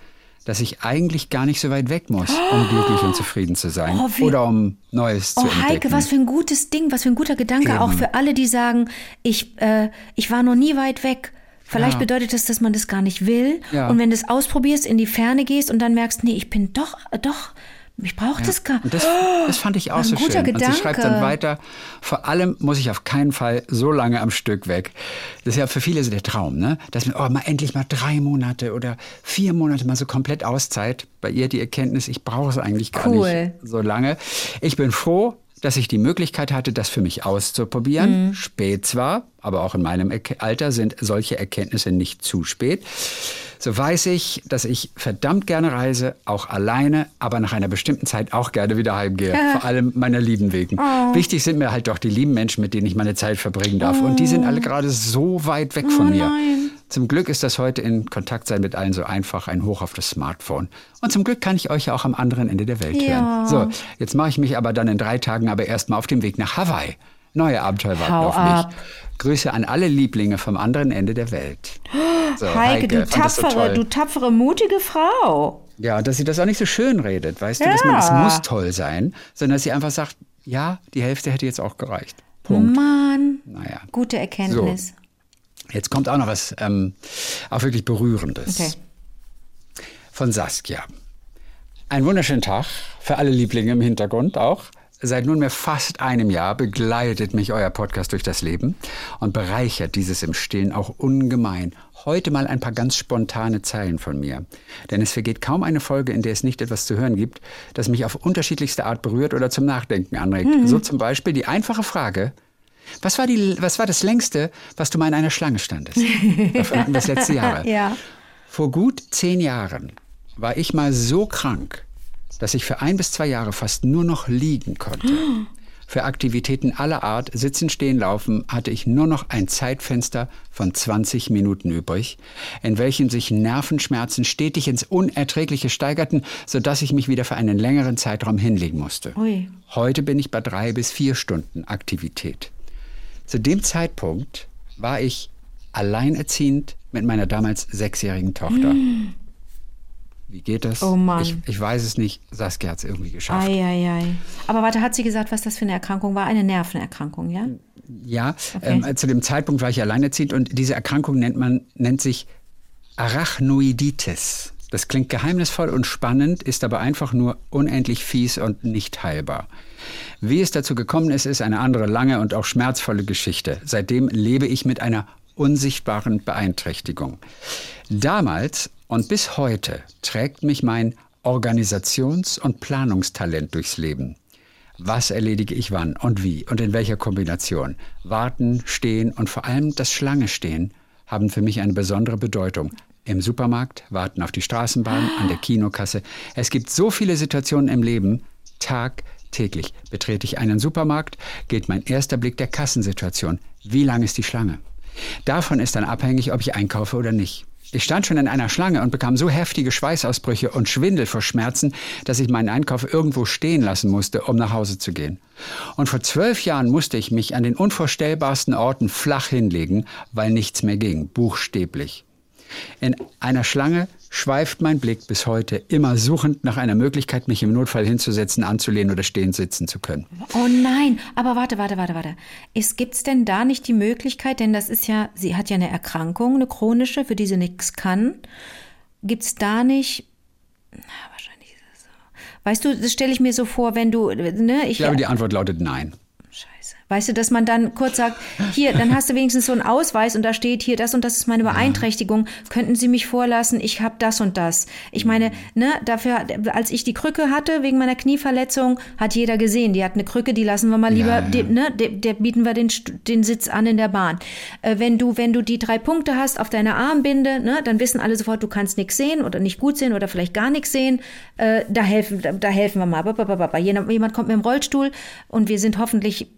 dass ich eigentlich gar nicht so weit weg muss, um oh. glücklich und zufrieden zu sein oh, oder um Neues oh, zu entdecken. Heike, was für ein gutes Ding, was für ein guter Gedanke Eben. auch für alle, die sagen, ich, äh, ich war noch nie weit weg. Vielleicht ja. bedeutet das, dass man das gar nicht will. Ja. Und wenn du es ausprobierst, in die Ferne gehst und dann merkst, nee, ich bin doch, doch ich brauche ja. das gar nicht. Das, das, fand ich auch so schön. Gedanke. Und sie schreibt dann weiter, vor allem muss ich auf keinen Fall so lange am Stück weg. Das ist ja für viele so der Traum, ne? Dass man oh, mal endlich mal drei Monate oder vier Monate mal so komplett Auszeit. Bei ihr die Erkenntnis, ich brauche es eigentlich gar cool. nicht so lange. Ich bin froh, dass ich die Möglichkeit hatte, das für mich auszuprobieren. Mhm. Spät zwar, aber auch in meinem Alter sind solche Erkenntnisse nicht zu spät so weiß ich, dass ich verdammt gerne reise, auch alleine, aber nach einer bestimmten Zeit auch gerne wieder heimgehe. Vor allem meiner Lieben wegen. Oh. Wichtig sind mir halt doch die lieben Menschen, mit denen ich meine Zeit verbringen darf. Oh. Und die sind alle gerade so weit weg von oh, mir. Nein. Zum Glück ist das heute in Kontakt sein mit allen so einfach, ein Hoch auf das Smartphone. Und zum Glück kann ich euch ja auch am anderen Ende der Welt ja. hören. So, jetzt mache ich mich aber dann in drei Tagen aber erstmal auf dem Weg nach Hawaii. Neue Abenteuer warten auf ab. mich. Grüße an alle Lieblinge vom anderen Ende der Welt. So, Heike, Heike, du tapfere, so du tapfere, mutige Frau. Ja, dass sie das auch nicht so schön redet, weißt ja. du, dass man, es muss toll sein, sondern dass sie einfach sagt, ja, die Hälfte hätte jetzt auch gereicht. Punkt. Mann, naja. gute Erkenntnis. So. Jetzt kommt auch noch was ähm, auch wirklich Berührendes. Okay. Von Saskia. Einen wunderschönen Tag für alle Lieblinge im Hintergrund auch. Seit nunmehr fast einem Jahr begleitet mich euer Podcast durch das Leben und bereichert dieses im Stillen auch ungemein. Heute mal ein paar ganz spontane Zeilen von mir. Denn es vergeht kaum eine Folge, in der es nicht etwas zu hören gibt, das mich auf unterschiedlichste Art berührt oder zum Nachdenken anregt. Mhm. So zum Beispiel die einfache Frage, was war, die, was war das längste, was du mal in einer Schlange standest? Das letzte Jahre. ja. Vor gut zehn Jahren war ich mal so krank, dass ich für ein bis zwei Jahre fast nur noch liegen konnte. Für Aktivitäten aller Art, Sitzen, Stehen, Laufen, hatte ich nur noch ein Zeitfenster von 20 Minuten übrig, in welchem sich Nervenschmerzen stetig ins Unerträgliche steigerten, sodass ich mich wieder für einen längeren Zeitraum hinlegen musste. Ui. Heute bin ich bei drei bis vier Stunden Aktivität. Zu dem Zeitpunkt war ich alleinerziehend mit meiner damals sechsjährigen Tochter. Wie geht das? Oh Mann. Ich, ich weiß es nicht. Saskia hat es irgendwie geschafft. Ei, ei, ei. Aber warte, hat sie gesagt, was das für eine Erkrankung war? Eine Nervenerkrankung, ja? Ja, okay. ähm, zu dem Zeitpunkt war ich alleinerziehend und diese Erkrankung nennt man, nennt sich Arachnoiditis. Das klingt geheimnisvoll und spannend, ist aber einfach nur unendlich fies und nicht heilbar. Wie es dazu gekommen ist, ist eine andere lange und auch schmerzvolle Geschichte. Seitdem lebe ich mit einer unsichtbaren Beeinträchtigung. Damals und bis heute trägt mich mein Organisations- und Planungstalent durchs Leben. Was erledige ich wann und wie und in welcher Kombination? Warten, stehen und vor allem das Schlange stehen haben für mich eine besondere Bedeutung. Im Supermarkt, warten auf die Straßenbahn, an der Kinokasse. Es gibt so viele Situationen im Leben. Tagtäglich betrete ich einen Supermarkt, geht mein erster Blick der Kassensituation. Wie lang ist die Schlange? Davon ist dann abhängig, ob ich einkaufe oder nicht. Ich stand schon in einer Schlange und bekam so heftige Schweißausbrüche und Schwindel vor Schmerzen, dass ich meinen Einkauf irgendwo stehen lassen musste, um nach Hause zu gehen. Und vor zwölf Jahren musste ich mich an den unvorstellbarsten Orten flach hinlegen, weil nichts mehr ging, buchstäblich. In einer Schlange schweift mein Blick bis heute immer suchend nach einer Möglichkeit, mich im Notfall hinzusetzen, anzulehnen oder stehend sitzen zu können. Oh nein, aber warte, warte, warte, warte. Gibt es denn da nicht die Möglichkeit, denn das ist ja, sie hat ja eine Erkrankung, eine chronische, für die sie nichts kann. Gibt es da nicht, na, wahrscheinlich ist es so. Weißt du, das stelle ich mir so vor, wenn du, ne, ich. Ich glaube, die Antwort lautet nein. Weißt du, dass man dann kurz sagt, hier, dann hast du wenigstens so einen Ausweis und da steht hier, das und das ist meine Beeinträchtigung, könnten Sie mich vorlassen, ich habe das und das. Ich meine, ne, dafür, als ich die Krücke hatte, wegen meiner Knieverletzung, hat jeder gesehen, die hat eine Krücke, die lassen wir mal lieber, ja, ja. Ne, der, der, bieten wir den, den Sitz an in der Bahn. Äh, wenn du, wenn du die drei Punkte hast auf deiner Armbinde, ne, dann wissen alle sofort, du kannst nichts sehen oder nicht gut sehen oder vielleicht gar nichts sehen, äh, da helfen, da, da helfen wir mal. Jemand kommt mit dem Rollstuhl und wir sind hoffentlich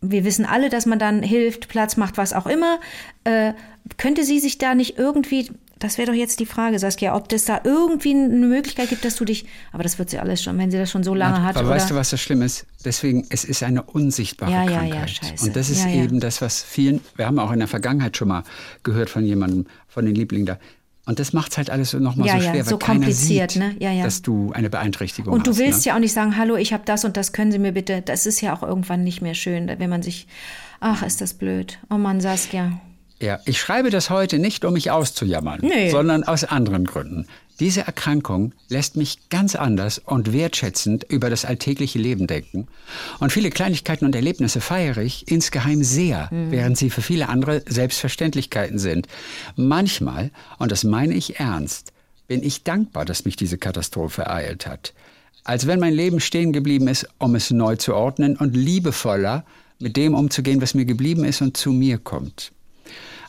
wir wissen alle, dass man dann hilft, Platz macht, was auch immer. Äh, könnte sie sich da nicht irgendwie, das wäre doch jetzt die Frage, Saskia, ob das da irgendwie eine Möglichkeit gibt, dass du dich, aber das wird sie alles schon, wenn sie das schon so lange hat. Aber oder? weißt du, was das Schlimme ist? Deswegen, es ist eine unsichtbare ja, Krankheit. Ja, ja, scheiße. Und das ist ja, eben das, was vielen, wir haben auch in der Vergangenheit schon mal gehört von jemandem, von den Lieblingen da, und das macht es halt alles nochmal ja, so schwer, ja, so weil kompliziert, keiner sieht, ne? ja, ja. dass du eine Beeinträchtigung hast. Und du hast, willst ne? ja auch nicht sagen, hallo, ich habe das und das, können Sie mir bitte. Das ist ja auch irgendwann nicht mehr schön, wenn man sich, ach, ist das blöd. Oh Mann, Saskia. Ja, ich schreibe das heute nicht, um mich auszujammern, nee. sondern aus anderen Gründen. Diese Erkrankung lässt mich ganz anders und wertschätzend über das alltägliche Leben denken. Und viele Kleinigkeiten und Erlebnisse feiere ich insgeheim sehr, mhm. während sie für viele andere Selbstverständlichkeiten sind. Manchmal, und das meine ich ernst, bin ich dankbar, dass mich diese Katastrophe ereilt hat. Als wenn mein Leben stehen geblieben ist, um es neu zu ordnen und liebevoller mit dem umzugehen, was mir geblieben ist und zu mir kommt.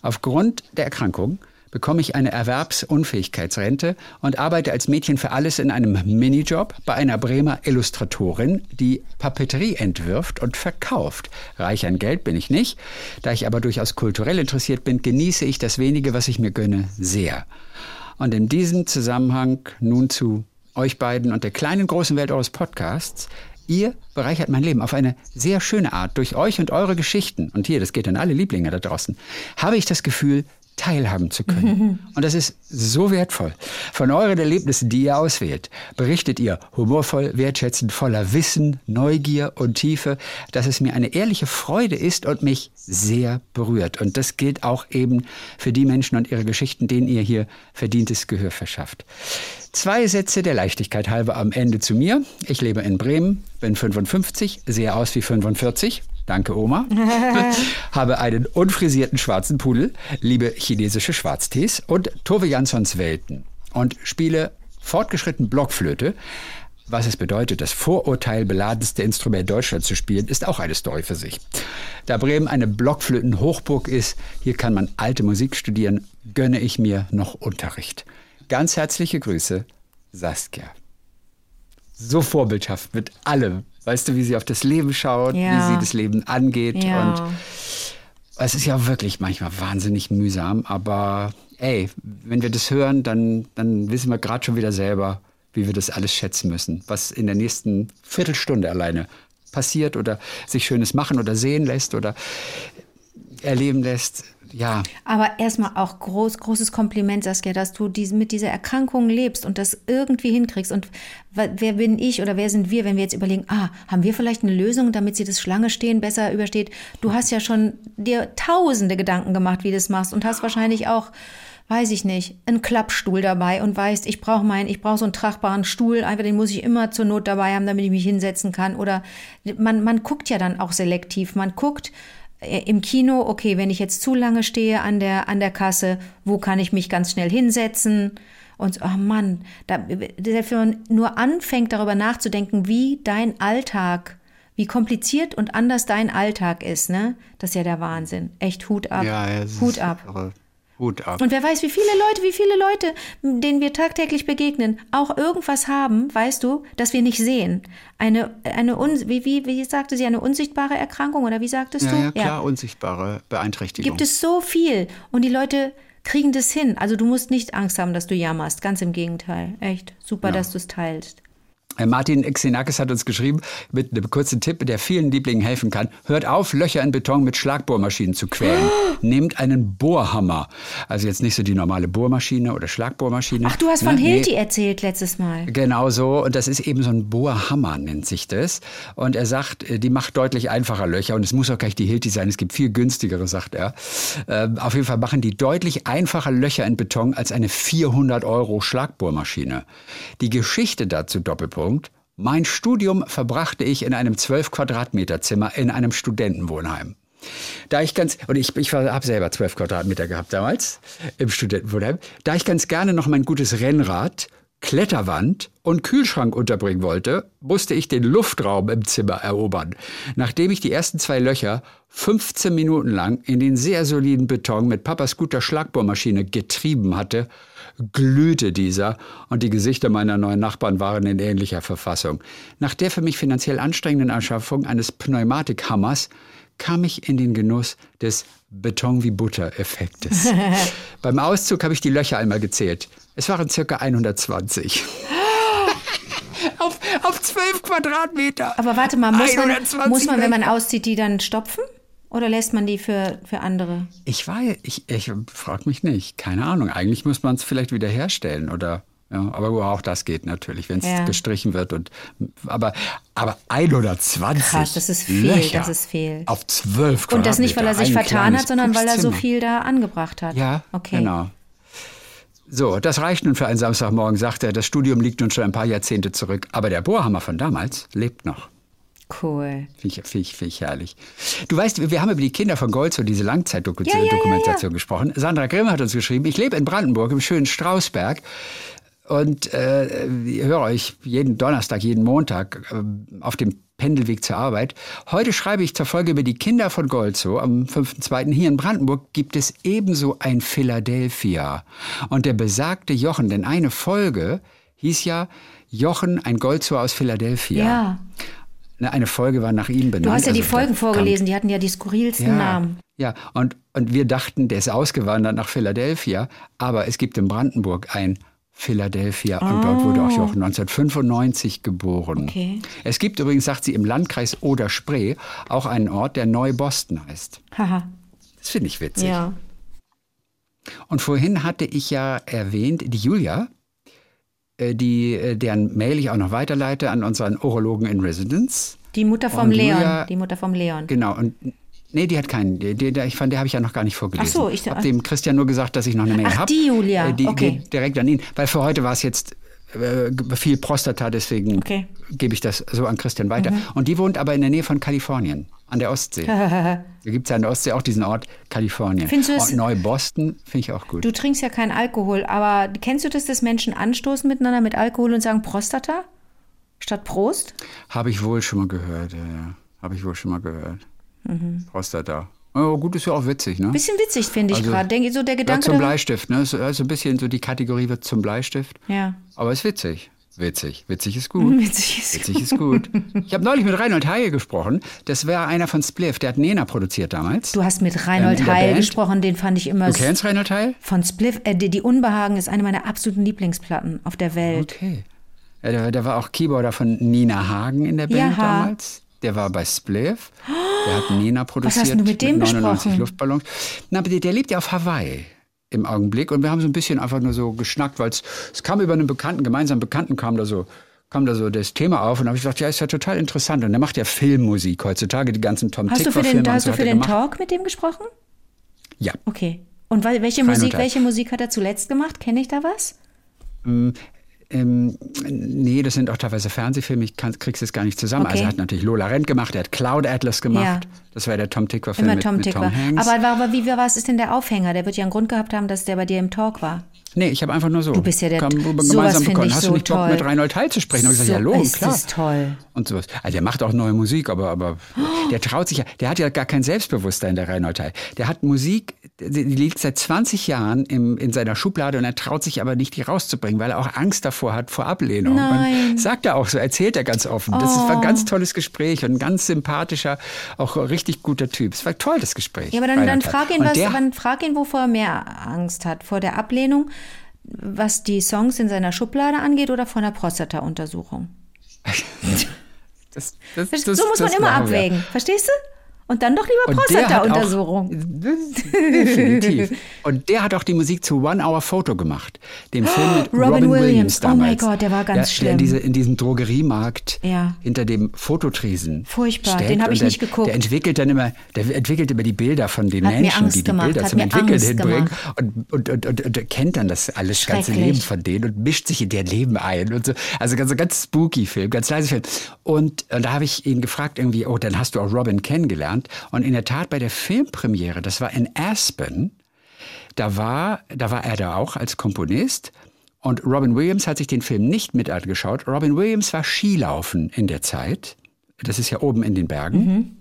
Aufgrund der Erkrankung bekomme ich eine Erwerbsunfähigkeitsrente und arbeite als Mädchen für alles in einem Minijob bei einer Bremer Illustratorin, die Papeterie entwirft und verkauft. Reich an Geld bin ich nicht. Da ich aber durchaus kulturell interessiert bin, genieße ich das wenige, was ich mir gönne, sehr. Und in diesem Zusammenhang nun zu euch beiden und der kleinen großen Welt eures Podcasts. Ihr bereichert mein Leben auf eine sehr schöne Art durch euch und eure Geschichten. Und hier, das geht an alle Lieblinge da draußen. Habe ich das Gefühl, teilhaben zu können. Und das ist so wertvoll. Von euren Erlebnissen, die ihr auswählt, berichtet ihr humorvoll, wertschätzend, voller Wissen, Neugier und Tiefe, dass es mir eine ehrliche Freude ist und mich sehr berührt. Und das gilt auch eben für die Menschen und ihre Geschichten, denen ihr hier verdientes Gehör verschafft. Zwei Sätze der Leichtigkeit halber am Ende zu mir. Ich lebe in Bremen, bin 55, sehe aus wie 45 Danke, Oma. Habe einen unfrisierten schwarzen Pudel, liebe chinesische Schwarztees und Tove Janssons Welten und spiele fortgeschritten Blockflöte. Was es bedeutet, das vorurteilbeladenste Instrument Deutschlands zu spielen, ist auch eine Story für sich. Da Bremen eine Blockflöten-Hochburg ist, hier kann man alte Musik studieren, gönne ich mir noch Unterricht. Ganz herzliche Grüße, Saskia. So vorbildhaft mit allem, Weißt du, wie sie auf das Leben schaut, ja. wie sie das Leben angeht. Ja. Und es ist ja wirklich manchmal wahnsinnig mühsam, aber ey, wenn wir das hören, dann, dann wissen wir gerade schon wieder selber, wie wir das alles schätzen müssen, was in der nächsten Viertelstunde alleine passiert oder sich Schönes machen oder sehen lässt oder erleben lässt ja. Aber erstmal auch groß, großes Kompliment, Saskia, dass du dies, mit dieser Erkrankung lebst und das irgendwie hinkriegst. Und wer bin ich oder wer sind wir, wenn wir jetzt überlegen, ah, haben wir vielleicht eine Lösung, damit sie das Schlange stehen besser übersteht? Du hast ja schon dir tausende Gedanken gemacht, wie du das machst und hast wahrscheinlich auch weiß ich nicht, einen Klappstuhl dabei und weißt, ich brauche meinen, ich brauche so einen tragbaren Stuhl, einfach den muss ich immer zur Not dabei haben, damit ich mich hinsetzen kann. Oder man, man guckt ja dann auch selektiv. Man guckt, im Kino, okay, wenn ich jetzt zu lange stehe an der, an der Kasse, wo kann ich mich ganz schnell hinsetzen? Und oh Mann, da, wenn man nur anfängt darüber nachzudenken, wie dein Alltag, wie kompliziert und anders dein Alltag ist, ne? Das ist ja der Wahnsinn. Echt Hut ab. Ja, ja Hut ab. Irre. Hut ab. Und wer weiß, wie viele Leute, wie viele Leute, denen wir tagtäglich begegnen, auch irgendwas haben, weißt du, das wir nicht sehen. Eine, eine wie, wie, wie sagte sie, eine unsichtbare Erkrankung oder wie sagtest ja, du? Ja, klar, ja. unsichtbare Beeinträchtigung. Gibt es so viel und die Leute kriegen das hin. Also du musst nicht Angst haben, dass du jammerst. Ganz im Gegenteil. Echt super, ja. dass du es teilst. Martin Xenakis hat uns geschrieben mit einem kurzen Tipp, der vielen Lieblingen helfen kann. Hört auf, Löcher in Beton mit Schlagbohrmaschinen zu quälen. Nehmt einen Bohrhammer. Also jetzt nicht so die normale Bohrmaschine oder Schlagbohrmaschine. Ach, du hast von ne? Hilti nee. erzählt letztes Mal. Genau so. Und das ist eben so ein Bohrhammer, nennt sich das. Und er sagt, äh, die macht deutlich einfacher Löcher. Und es muss auch gleich die Hilti sein. Es gibt viel günstigere, sagt er. Ähm, auf jeden Fall machen die deutlich einfacher Löcher in Beton als eine 400 Euro Schlagbohrmaschine. Die Geschichte dazu, Doppelpunkt, Mein Studium verbrachte ich in einem 12 Quadratmeter Zimmer in einem Studentenwohnheim. Da ich ganz, und ich, ich habe selber 12 Quadratmeter gehabt damals im Studentenwohnheim, da ich ganz gerne noch mein gutes Rennrad Kletterwand und Kühlschrank unterbringen wollte, musste ich den Luftraum im Zimmer erobern. Nachdem ich die ersten zwei Löcher 15 Minuten lang in den sehr soliden Beton mit Papas guter Schlagbohrmaschine getrieben hatte, glühte dieser und die Gesichter meiner neuen Nachbarn waren in ähnlicher Verfassung. Nach der für mich finanziell anstrengenden Anschaffung eines Pneumatikhammers kam ich in den Genuss des Beton wie Butter-Effektes. Beim Auszug habe ich die Löcher einmal gezählt. Es waren circa 120. auf, auf 12 Quadratmeter. Aber warte mal, muss man, muss man, wenn man auszieht, die dann stopfen? Oder lässt man die für, für andere? Ich weiß, ich, ich frage mich nicht. Keine Ahnung. Eigentlich muss man es vielleicht wieder herstellen oder. Ja, aber auch das geht natürlich, wenn es ja. gestrichen wird. Und, aber, aber 120 Krass, das ist viel, Löcher das ist viel. Auf 12 Und das nicht, weil er sich vertan hat, sondern weil er so viel da angebracht hat. Ja, okay. genau. So, das reicht nun für einen Samstagmorgen, sagt er. Das Studium liegt nun schon ein paar Jahrzehnte zurück. Aber der Bohrhammer von damals lebt noch. Cool. Finde ich, find ich, find ich herrlich. Du weißt, wir haben über die Kinder von Gold, so diese Langzeitdokumentation ja, ja, ja, gesprochen. Sandra Grimm hat uns geschrieben, ich lebe in Brandenburg im schönen Straußberg und äh, ich höre euch jeden Donnerstag, jeden Montag äh, auf dem Pendelweg zur Arbeit. Heute schreibe ich zur Folge über die Kinder von Golzo. Am 5.2. hier in Brandenburg gibt es ebenso ein Philadelphia. Und der besagte Jochen, denn eine Folge hieß ja Jochen, ein Golzo aus Philadelphia. Ja. Ne, eine Folge war nach ihm benannt. Du hast ja die also Folgen vorgelesen, die hatten ja die skurrilsten ja, Namen. Ja, und, und wir dachten, der ist ausgewandert nach Philadelphia, aber es gibt in Brandenburg ein Philadelphia. Oh. Und dort wurde auch Jochen 1995 geboren. Okay. Es gibt übrigens, sagt sie, im Landkreis Oder-Spree auch einen Ort, der Neu-Boston heißt. Haha. Das finde ich witzig. Ja. Und vorhin hatte ich ja erwähnt, die Julia, äh, die, äh, deren Mail ich auch noch weiterleite an unseren Urologen in Residence. Die Mutter vom Leon. Julia, die Mutter vom Leon. Genau. Und Nee, die hat keinen. Die, die, ich fand, der habe ich ja noch gar nicht vorgelesen. Ach so, ich habe dem Christian nur gesagt, dass ich noch eine Mail habe. Die Julia. Äh, die okay. geht direkt an ihn, weil für heute war es jetzt äh, viel Prostata, deswegen okay. gebe ich das so an Christian weiter. Mhm. Und die wohnt aber in der Nähe von Kalifornien, an der Ostsee. da gibt es ja an der Ostsee auch diesen Ort Kalifornien. Findest du das, Neu-Boston finde ich auch gut. Du trinkst ja keinen Alkohol, aber kennst du das, dass Menschen anstoßen miteinander mit Alkohol und sagen Prostata statt Prost? Habe ich wohl schon mal gehört, ja. Habe ich wohl schon mal gehört. Mhm. Prostata. Ja, gut, ist ja auch witzig, ne? Bisschen witzig, finde ich also, gerade. Denke so der Gedanke. zum Bleistift, ne? So, also ein bisschen so die Kategorie wird zum Bleistift. Ja. Aber ist witzig. Witzig. Witzig ist gut. Witzig ist, Witzig ist gut. Ich habe neulich mit Reinhold Heil gesprochen. Das wäre einer von Spliff. Der hat Nena produziert damals. Du hast mit Reinhold ähm, Heil gesprochen. Den fand ich immer. Du kennst Reinhold Heil? Von Spliff. Äh, die, die Unbehagen ist eine meiner absoluten Lieblingsplatten auf der Welt. Okay. Ja, der, der, war auch Keyboarder von Nina Hagen in der Band ja. damals. Der war bei Spliff. Der hat Nena produziert. Was hast du mit dem mit 99 besprochen? Luftballons. Na, der, der lebt ja auf Hawaii im Augenblick. Und wir haben so ein bisschen einfach nur so geschnackt, weil es kam über einen Bekannten, gemeinsamen Bekannten kam da so kam da so das Thema auf und habe ich gesagt, ja, ist ja total interessant. Und der macht ja Filmmusik heutzutage, die ganzen Tom Hast du für den, hast du für den Talk mit dem gesprochen? Ja. Okay. Und welche Musik, welche Musik hat er zuletzt gemacht? Kenne ich da was? Ähm, nee, das sind auch teilweise Fernsehfilme, ich kann, krieg's jetzt gar nicht zusammen. Okay. Also er hat natürlich Lola Rent gemacht, er hat Cloud Atlas gemacht. Ja. Das war der Tom Tickwer-Film mit, Tom, mit Tom Hanks. Aber, aber wie, was ist denn der Aufhänger? Der wird ja einen Grund gehabt haben, dass der bei dir im Talk war. Nee, ich habe einfach nur so. Du bist ja der Komm, gemeinsam bekommen. Hast so du nicht Bock, mit Reinhold Heil zu sprechen? Und ich so, gesagt, ja, los, klar. Das ist toll. Und sowas. Also der macht auch neue Musik, aber, aber oh. der traut sich ja, der hat ja gar kein Selbstbewusstsein, der Reinhold Heil. Der hat Musik, die liegt seit 20 Jahren im, in seiner Schublade und er traut sich aber nicht, die rauszubringen, weil er auch Angst davor hat, vor Ablehnung. Nein. Und sagt er auch so, erzählt er ganz offen. Oh. Das war ein ganz tolles Gespräch und ein ganz sympathischer, auch richtig guter Typ. Es war toll, das Gespräch. Ja, aber dann, dann frag ihn, was, der, dann frag ihn, wovor er mehr Angst hat. Vor der Ablehnung was die Songs in seiner Schublade angeht oder von der Prostata-Untersuchung? Das, das, das, so muss man immer abwägen. Verstehst du? Und dann doch lieber Prostata-Untersuchung. Definitiv. Und der hat auch die Musik zu One Hour Photo gemacht. Dem Film mit Robin, Robin Williams, Williams damals. Oh mein Gott, der war ganz der, schlimm. Der in, diese, in diesem Drogeriemarkt ja. hinter dem Fototresen. Furchtbar, den habe ich nicht geguckt. Der entwickelt dann immer, der entwickelt immer die Bilder von den hat Menschen, die die gemacht, Bilder zum Entwickeln hinbringen. Und, und, und, und, und, kennt dann das alles ganze Leben von denen und mischt sich in deren Leben ein. Und so. Also ganz, ganz spooky Film, ganz leise Film. Und, und da habe ich ihn gefragt irgendwie, oh, dann hast du auch Robin kennengelernt kennengelernt. Und in der Tat bei der Filmpremiere, das war in Aspen, da war, da war er da auch als Komponist. Und Robin Williams hat sich den Film nicht mit angeschaut. Robin Williams war Skilaufen in der Zeit. Das ist ja oben in den Bergen. Mhm.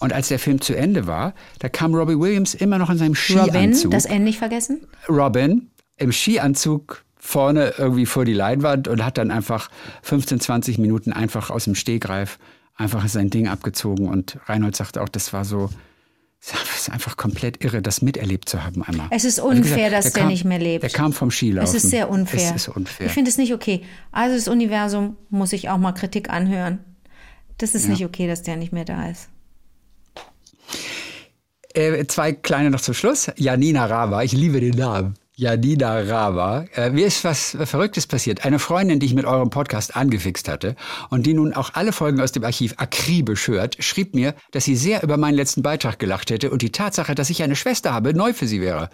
Und als der Film zu Ende war, da kam Robin Williams immer noch in seinem Skianzug. Robin, das N nicht vergessen? Robin im Skianzug vorne irgendwie vor die Leinwand und hat dann einfach 15, 20 Minuten einfach aus dem Stehgreif einfach sein Ding abgezogen. Und Reinhold sagte auch, das war so, es ist einfach komplett irre, das miterlebt zu haben einmal. Es ist also unfair, gesagt, dass der, kam, nicht mehr lebt. Der kam vom Skilaufen. Es ist sehr unfair. Ist unfair. Ich finde es nicht okay. Also das Universum muss ich auch mal Kritik anhören. Das ist ja. nicht okay, dass der nicht mehr da ist. Äh, zwei kleine noch zum Schluss. Janina Rava, ich liebe den Namen. Janina Rava. Äh, mir ist was Verrücktes passiert. Eine Freundin, die ich mit eurem Podcast angefixt hatte und die nun auch alle Folgen aus dem Archiv akribisch hört, schrieb mir, dass sie sehr über meinen letzten Beitrag gelacht hätte und die Tatsache, dass ich eine Schwester habe, neu für sie wäre.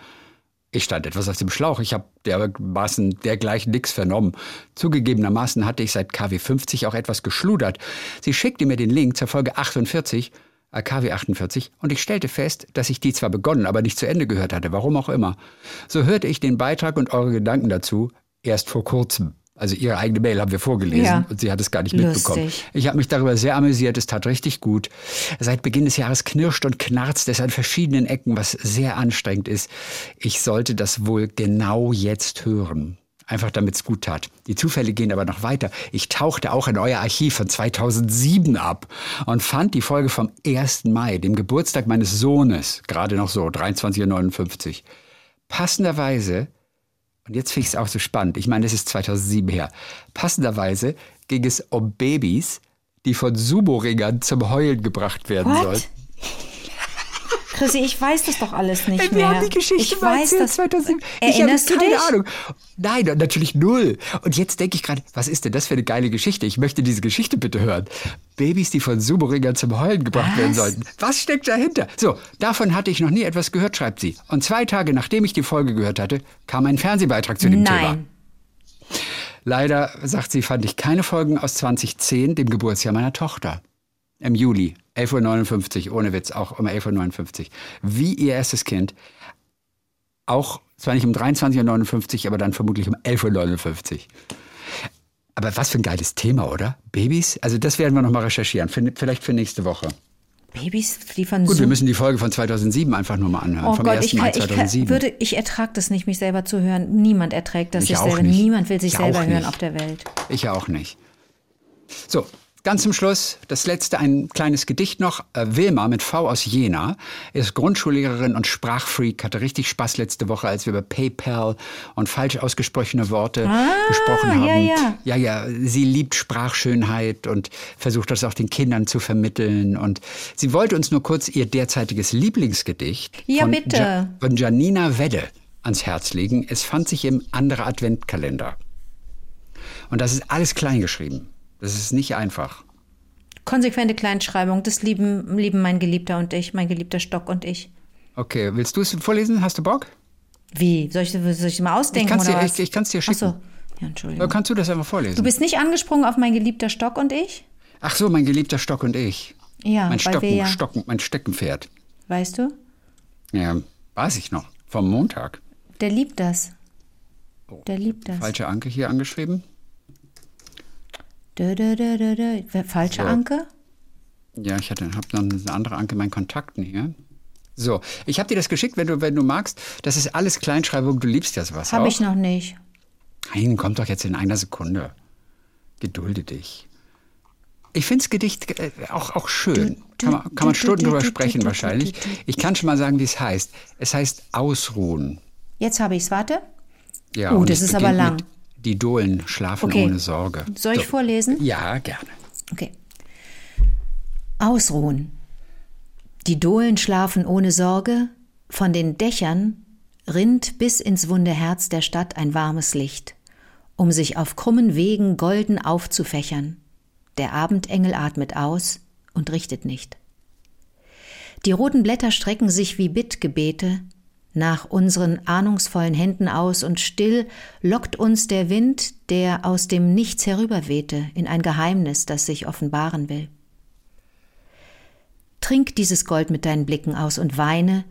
Ich stand etwas auf dem Schlauch. Ich habe dermaßen dergleichen nichts vernommen. Zugegebenermaßen hatte ich seit KW 50 auch etwas geschludert. Sie schickte mir den Link zur Folge 48 KW 48 und ich stellte fest, dass ich die zwar begonnen, aber nicht zu Ende gehört hatte, warum auch immer. So hörte ich den Beitrag und eure Gedanken dazu erst vor kurzem. Also ihre eigene Mail haben wir vorgelesen ja. und sie hat es gar nicht Lustig. mitbekommen. Ich habe mich darüber sehr amüsiert, es tat richtig gut. Seit Beginn des Jahres knirscht und knarzt es an verschiedenen Ecken, was sehr anstrengend ist. Ich sollte das wohl genau jetzt hören. Einfach damit es gut tat. Die Zufälle gehen aber noch weiter. Ich tauchte auch in euer Archiv von 2007 ab und fand die Folge vom 1. Mai, dem Geburtstag meines Sohnes, gerade noch so, 23.59 Uhr. Passenderweise, und jetzt finde ich es auch so spannend, ich meine, das ist 2007 her, passenderweise ging es um Babys, die von Sumo-Ringern zum Heulen gebracht werden What? sollten. Chrissy, ich weiß das doch alles nicht wir mehr. Wir haben die Geschichte ich weiß erzählt, das 2007. Erinnerst ich habe keine dich? Ahnung. Nein, natürlich null. Und jetzt denke ich gerade, was ist denn das für eine geile Geschichte? Ich möchte diese Geschichte bitte hören. Babys, die von Sumo-Ringern zum Heulen gebracht was? werden sollten. Was steckt dahinter? So, davon hatte ich noch nie etwas gehört, schreibt sie. Und zwei Tage nachdem ich die Folge gehört hatte, kam ein Fernsehbeitrag zu dem Nein. Thema. Leider, sagt sie, fand ich keine Folgen aus 2010, dem Geburtsjahr meiner Tochter. Im Juli. 11.59 Uhr, ohne Witz, auch um 11.59 Uhr. Wie ihr erstes Kind. Auch zwar nicht um 23.59 Uhr, aber dann vermutlich um 11.59 Uhr. Aber was für ein geiles Thema, oder? Babys? Also das werden wir nochmal recherchieren. Für, vielleicht für nächste Woche. Babys, die von Gut, wir müssen die Folge von 2007 einfach nur mal anhören. Oh vom Gott, 1. ich, kann, Mai 2007. Ich, würde, ich ertrage das nicht, mich selber zu hören. Niemand erträgt das ich sich auch selber. Nicht. Niemand will sich ich selber hören auf der Welt. Ich auch nicht. So, Ganz zum Schluss, das letzte, ein kleines Gedicht noch. Äh, Wilma mit V aus Jena ist Grundschullehrerin und Sprachfreak, hatte richtig Spaß letzte Woche, als wir über PayPal und falsch ausgesprochene Worte ah, gesprochen haben. Ja, ja. ja, ja, sie liebt Sprachschönheit und versucht das auch den Kindern zu vermitteln. Und sie wollte uns nur kurz ihr derzeitiges Lieblingsgedicht ja, von, bitte. Ja, von Janina Wedde ans Herz legen. Es fand sich im Andere Adventkalender. Und das ist alles kleingeschrieben. Das ist nicht einfach. Konsequente Kleinschreibung, das lieben, lieben mein Geliebter und ich, mein geliebter Stock und ich. Okay, willst du es vorlesen? Hast du Bock? Wie? Soll ich, soll ich mal ausdenken? Ich kann es dir, ich, ich dir schicken. Ach so. Ja, Entschuldigung. Oder kannst du das einfach vorlesen? Du bist nicht angesprungen auf mein geliebter Stock und ich? Ach so, mein geliebter Stock und ich. Ja, mein Stocken, ja Stocken, mein Steckenpferd. Weißt du? Ja, weiß ich noch. Vom Montag. Der liebt das. Der liebt das. Falsche Anke hier angeschrieben. Dö, dö, dö, dö, dö. Falsche so. Anke? Ja, ich habe noch eine andere Anke in meinen Kontakten hier. So, ich habe dir das geschickt, wenn du, wenn du magst. Das ist alles Kleinschreibung, du liebst ja sowas Habe ich noch nicht. Nein, kommt doch jetzt in einer Sekunde. Gedulde dich. Ich finde das Gedicht äh, auch, auch schön. Kann man, kann man Stunden drüber sprechen wahrscheinlich. Ich kann schon mal sagen, wie es heißt. Es heißt Ausruhen. Jetzt habe ich es, warte. Ja, oh, das ist aber lang. Die Dohlen schlafen okay. ohne Sorge. Soll ich so. vorlesen? Ja, gerne. Okay. Ausruhen. Die Dohlen schlafen ohne Sorge, von den Dächern rinnt bis ins wunde Herz der Stadt ein warmes Licht, um sich auf krummen Wegen golden aufzufächern. Der Abendengel atmet aus und richtet nicht. Die roten Blätter strecken sich wie Bittgebete nach unseren ahnungsvollen Händen aus und still lockt uns der Wind, der aus dem Nichts herüberwehte, in ein Geheimnis, das sich offenbaren will. Trink dieses Gold mit deinen Blicken aus und weine,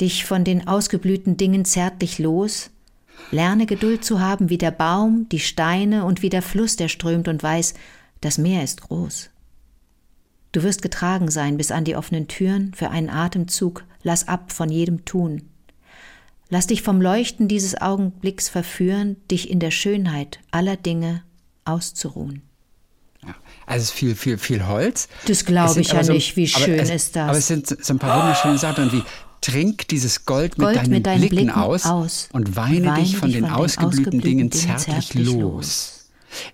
dich von den ausgeblühten Dingen zärtlich los, lerne Geduld zu haben wie der Baum, die Steine und wie der Fluss, der strömt und weiß, das Meer ist groß. Du wirst getragen sein bis an die offenen Türen für einen Atemzug, lass ab von jedem Tun. Lass dich vom Leuchten dieses Augenblicks verführen, dich in der Schönheit aller Dinge auszuruhen. Also es ist viel, viel, viel Holz. Das glaube ich ja so, nicht. Wie schön es, ist das? Aber es sind so ein paar wunderschöne Sachen wie trink dieses Gold, Gold mit, deinen mit, deinen Blicken, Blicken aus, aus, und weine, weine dich von, den, von ausgeblühten, ausgeblühten Dingen zärtlich, zärtlich los. los.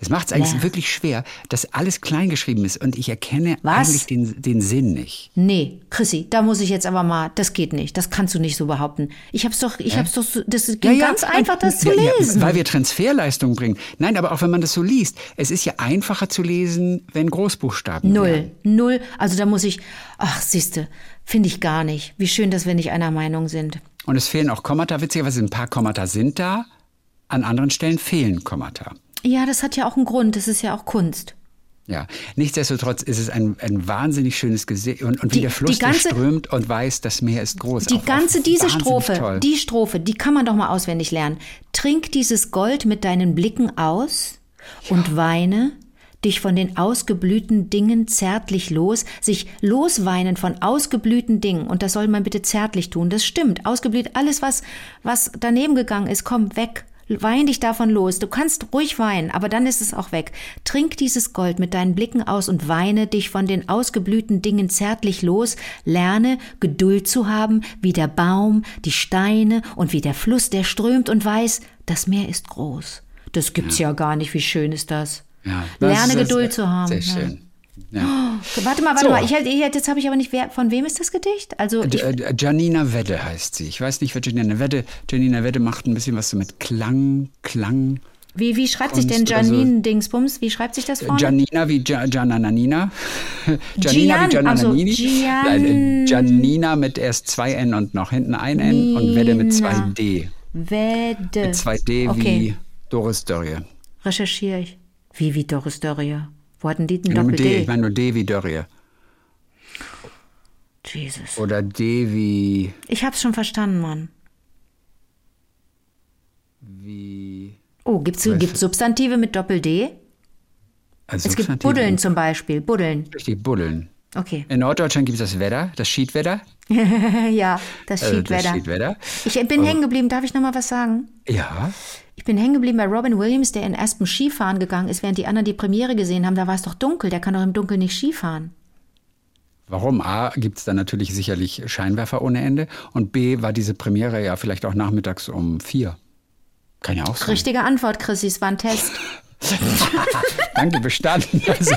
Es macht es eigentlich ja. wirklich schwer, dass alles klein geschrieben ist und ich erkenne Was? eigentlich den, den Sinn nicht. Nee, Chrissy, da muss ich jetzt aber mal, das geht nicht, das kannst du nicht so behaupten. Ich hab's doch, ich äh? hab's doch, das ging ja, ja, ganz einfach, das zu lesen. weil wir Transferleistung bringen. Nein, aber auch wenn man das so liest, es ist ja einfacher zu lesen, wenn Großbuchstaben Null, werden. null, also da muss ich, ach siehste, finde ich gar nicht. Wie schön, dass wir nicht einer Meinung sind. Und es fehlen auch Kommata, witzigerweise ein paar Kommata sind da, an anderen Stellen fehlen Kommata. Ja, das hat ja auch einen Grund. Das ist ja auch Kunst. Ja, nichtsdestotrotz ist es ein, ein wahnsinnig schönes Gesicht und, und die, wie der Fluss, ganze, strömt und weiß, das Meer ist groß. Die ganze, diese Strophe, toll. die Strophe, die kann man doch mal auswendig lernen. Trink dieses Gold mit deinen Blicken aus ja. und weine dich von den ausgeblühten Dingen zärtlich los, sich losweinen von ausgeblühten Dingen. Und das soll man bitte zärtlich tun. Das stimmt. Ausgeblüht, alles, was, was daneben gegangen ist, komm weg. Wein dich davon los. Du kannst ruhig weinen, aber dann ist es auch weg. Trink dieses Gold mit deinen Blicken aus und weine dich von den ausgeblühten Dingen zärtlich los. Lerne Geduld zu haben, wie der Baum, die Steine und wie der Fluss, der strömt und weiß, das Meer ist groß. Das gibt's ja, ja gar nicht. Wie schön ist das? Ja, das Lerne ist Geduld zu haben. Sehr schön. Ja. Oh, warte mal, warte so. mal. Ich, ich, jetzt habe ich aber nicht, wer, von wem ist das Gedicht? Also ich, äh, Janina Wedde heißt sie. Ich weiß nicht, wer Janina Wedde. Janina Wedde macht ein bisschen was so mit Klang, Klang. Wie, wie schreibt Kunst sich denn Janine so. Dingsbums? Wie schreibt sich das vorne? Janina wie Jananina. Janina wie. Also Gian Janina mit erst zwei N und noch hinten ein N Nina. und Wedde mit zwei D. Wedde. Mit zwei D okay. wie Doris Dörrie. Recherchiere ich. Wie wie Doris Dörrie? Wo hatten die denn Doppel D? Ich meine nur D wie Dörrie. Jesus. Oder D wie. Ich hab's schon verstanden, Mann. Wie. Oh, gibt's, gibt's Substantive mit Doppel D? Also es gibt Buddeln zum Beispiel. Buddeln. Richtig, Buddeln. Okay. In Norddeutschland gibt es das Wetter, das Schiedwetter. ja, das Schiedwetter. Äh, das Schiedwetter. Ich bin hängen geblieben. Darf ich noch mal was sagen? Ja. Ich bin hängen geblieben bei Robin Williams, der in Aspen Skifahren gegangen ist, während die anderen die Premiere gesehen haben. Da war es doch dunkel. Der kann doch im Dunkeln nicht Skifahren. Warum? A, gibt es da natürlich sicherlich Scheinwerfer ohne Ende. Und B, war diese Premiere ja vielleicht auch nachmittags um vier. Kann ja auch sein. Richtige Antwort, Chrissy. Es war ein Test. Danke, bestanden. Also,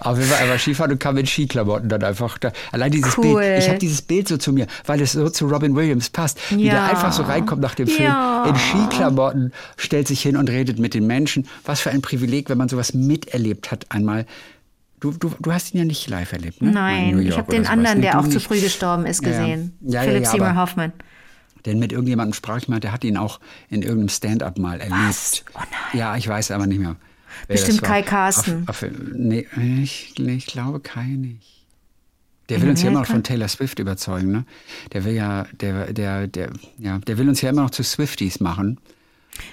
auf jeden Fall einfach Skifahren und kam in Skiklamotten dann einfach da. Allein dieses cool. Bild, ich habe dieses Bild so zu mir, weil es so zu Robin Williams passt, ja. wie der einfach so reinkommt nach dem Film, ja. in Skiklamotten, stellt sich hin und redet mit den Menschen. Was für ein Privileg, wenn man sowas miterlebt hat einmal. Du, du, du hast ihn ja nicht live erlebt, ne? Nein, ich habe den anderen, der auch nicht. zu früh gestorben ist, gesehen. Ja. Philip Seymour Hoffman. Denn mit irgendjemandem sprach ich mal, der hat ihn auch in irgendeinem Stand-up mal erlebt. Was? Oh nein. Ja, ich weiß aber nicht mehr. Bestimmt Kai Carsten. Auf, auf, nee, ich, ich, glaube Kai nicht. Der will uns ja immer noch von Taylor Swift überzeugen, ne? Der will ja, der, der, der, ja, der will uns ja immer noch zu Swifties machen.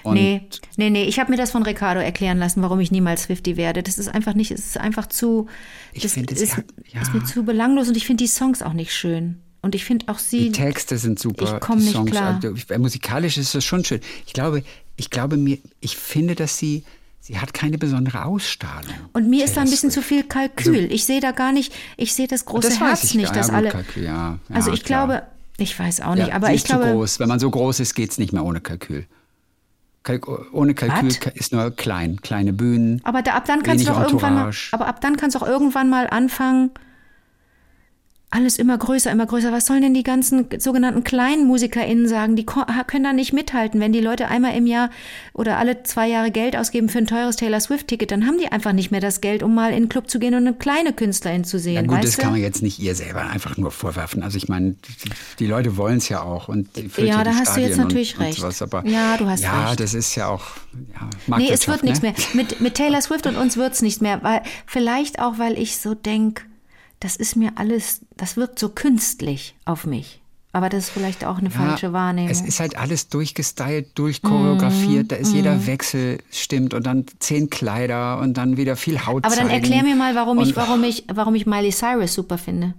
Und nee, nee, nee, ich habe mir das von Ricardo erklären lassen, warum ich niemals Swifty werde. Das ist einfach nicht, es ist einfach zu, ich finde, es ist, ja. ist mir zu belanglos und ich finde die Songs auch nicht schön. Und ich finde auch sie. Die Texte sind super. Ich komme nicht Songs, klar. Also, musikalisch ist das schon schön. Ich glaube, ich glaube mir, ich finde, dass sie Sie hat keine besondere Ausstrahlung. Und mir ist da ein bisschen zu viel Kalkül. Also, ich sehe da gar nicht, ich sehe das große das Herz nicht, dass alle. Kalkül, ja, ja, also ich klar. glaube, ich weiß auch nicht, ja, aber ich ist glaube. Zu groß. Wenn man so groß ist, geht es nicht mehr ohne Kalkül. Kalk ohne Kalkül What? ist nur klein, kleine Bühnen. Aber da, ab dann kannst du doch irgendwann mal, aber ab dann kannst du auch irgendwann mal anfangen. Alles immer größer, immer größer. Was sollen denn die ganzen sogenannten kleinen MusikerInnen sagen? Die können da nicht mithalten. Wenn die Leute einmal im Jahr oder alle zwei Jahre Geld ausgeben für ein teures Taylor Swift-Ticket, dann haben die einfach nicht mehr das Geld, um mal in den Club zu gehen und eine kleine Künstlerin zu sehen. Ja gut, das du? kann man jetzt nicht ihr selber einfach nur vorwerfen. Also ich meine, die Leute wollen es ja auch. Und ja, da hast Stadien du jetzt natürlich und, recht. Und sowas, aber ja, du hast ja, recht. Ja, das ist ja auch ja, Nee, es wird ne? nichts mehr. Mit, mit Taylor Swift und uns wird es nicht mehr. Weil, vielleicht auch, weil ich so denke, das ist mir alles, das wirkt so künstlich auf mich. Aber das ist vielleicht auch eine ja, falsche Wahrnehmung. Es ist halt alles durchgestylt, durchchoreografiert. Mm, da ist mm. jeder. Wechsel stimmt und dann zehn Kleider und dann wieder viel Haut. Aber dann erklär mir mal, warum ich, warum ich, warum ich Miley Cyrus super finde.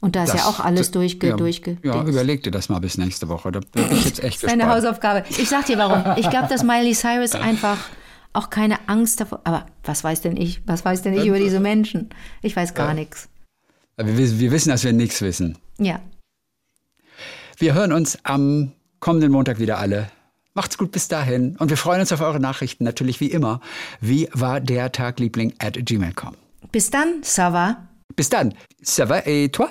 Und da ist das, ja auch alles durchge, ja, durchge. Ja, überleg dir das mal bis nächste Woche. Da bin ich jetzt echt. Deine Hausaufgabe. Ich sag dir warum. Ich glaube, dass Miley Cyrus einfach auch keine Angst davor. Aber was weiß denn ich? Was weiß denn ich über diese Menschen? Ich weiß gar ja. nichts. Wir, wir wissen, dass wir nichts wissen. Ja. Wir hören uns am kommenden Montag wieder alle. Macht's gut bis dahin. Und wir freuen uns auf eure Nachrichten, natürlich wie immer. Wie war der Tag, Liebling at gmail.com. Bis dann, ça va. Bis dann, ça va et toi?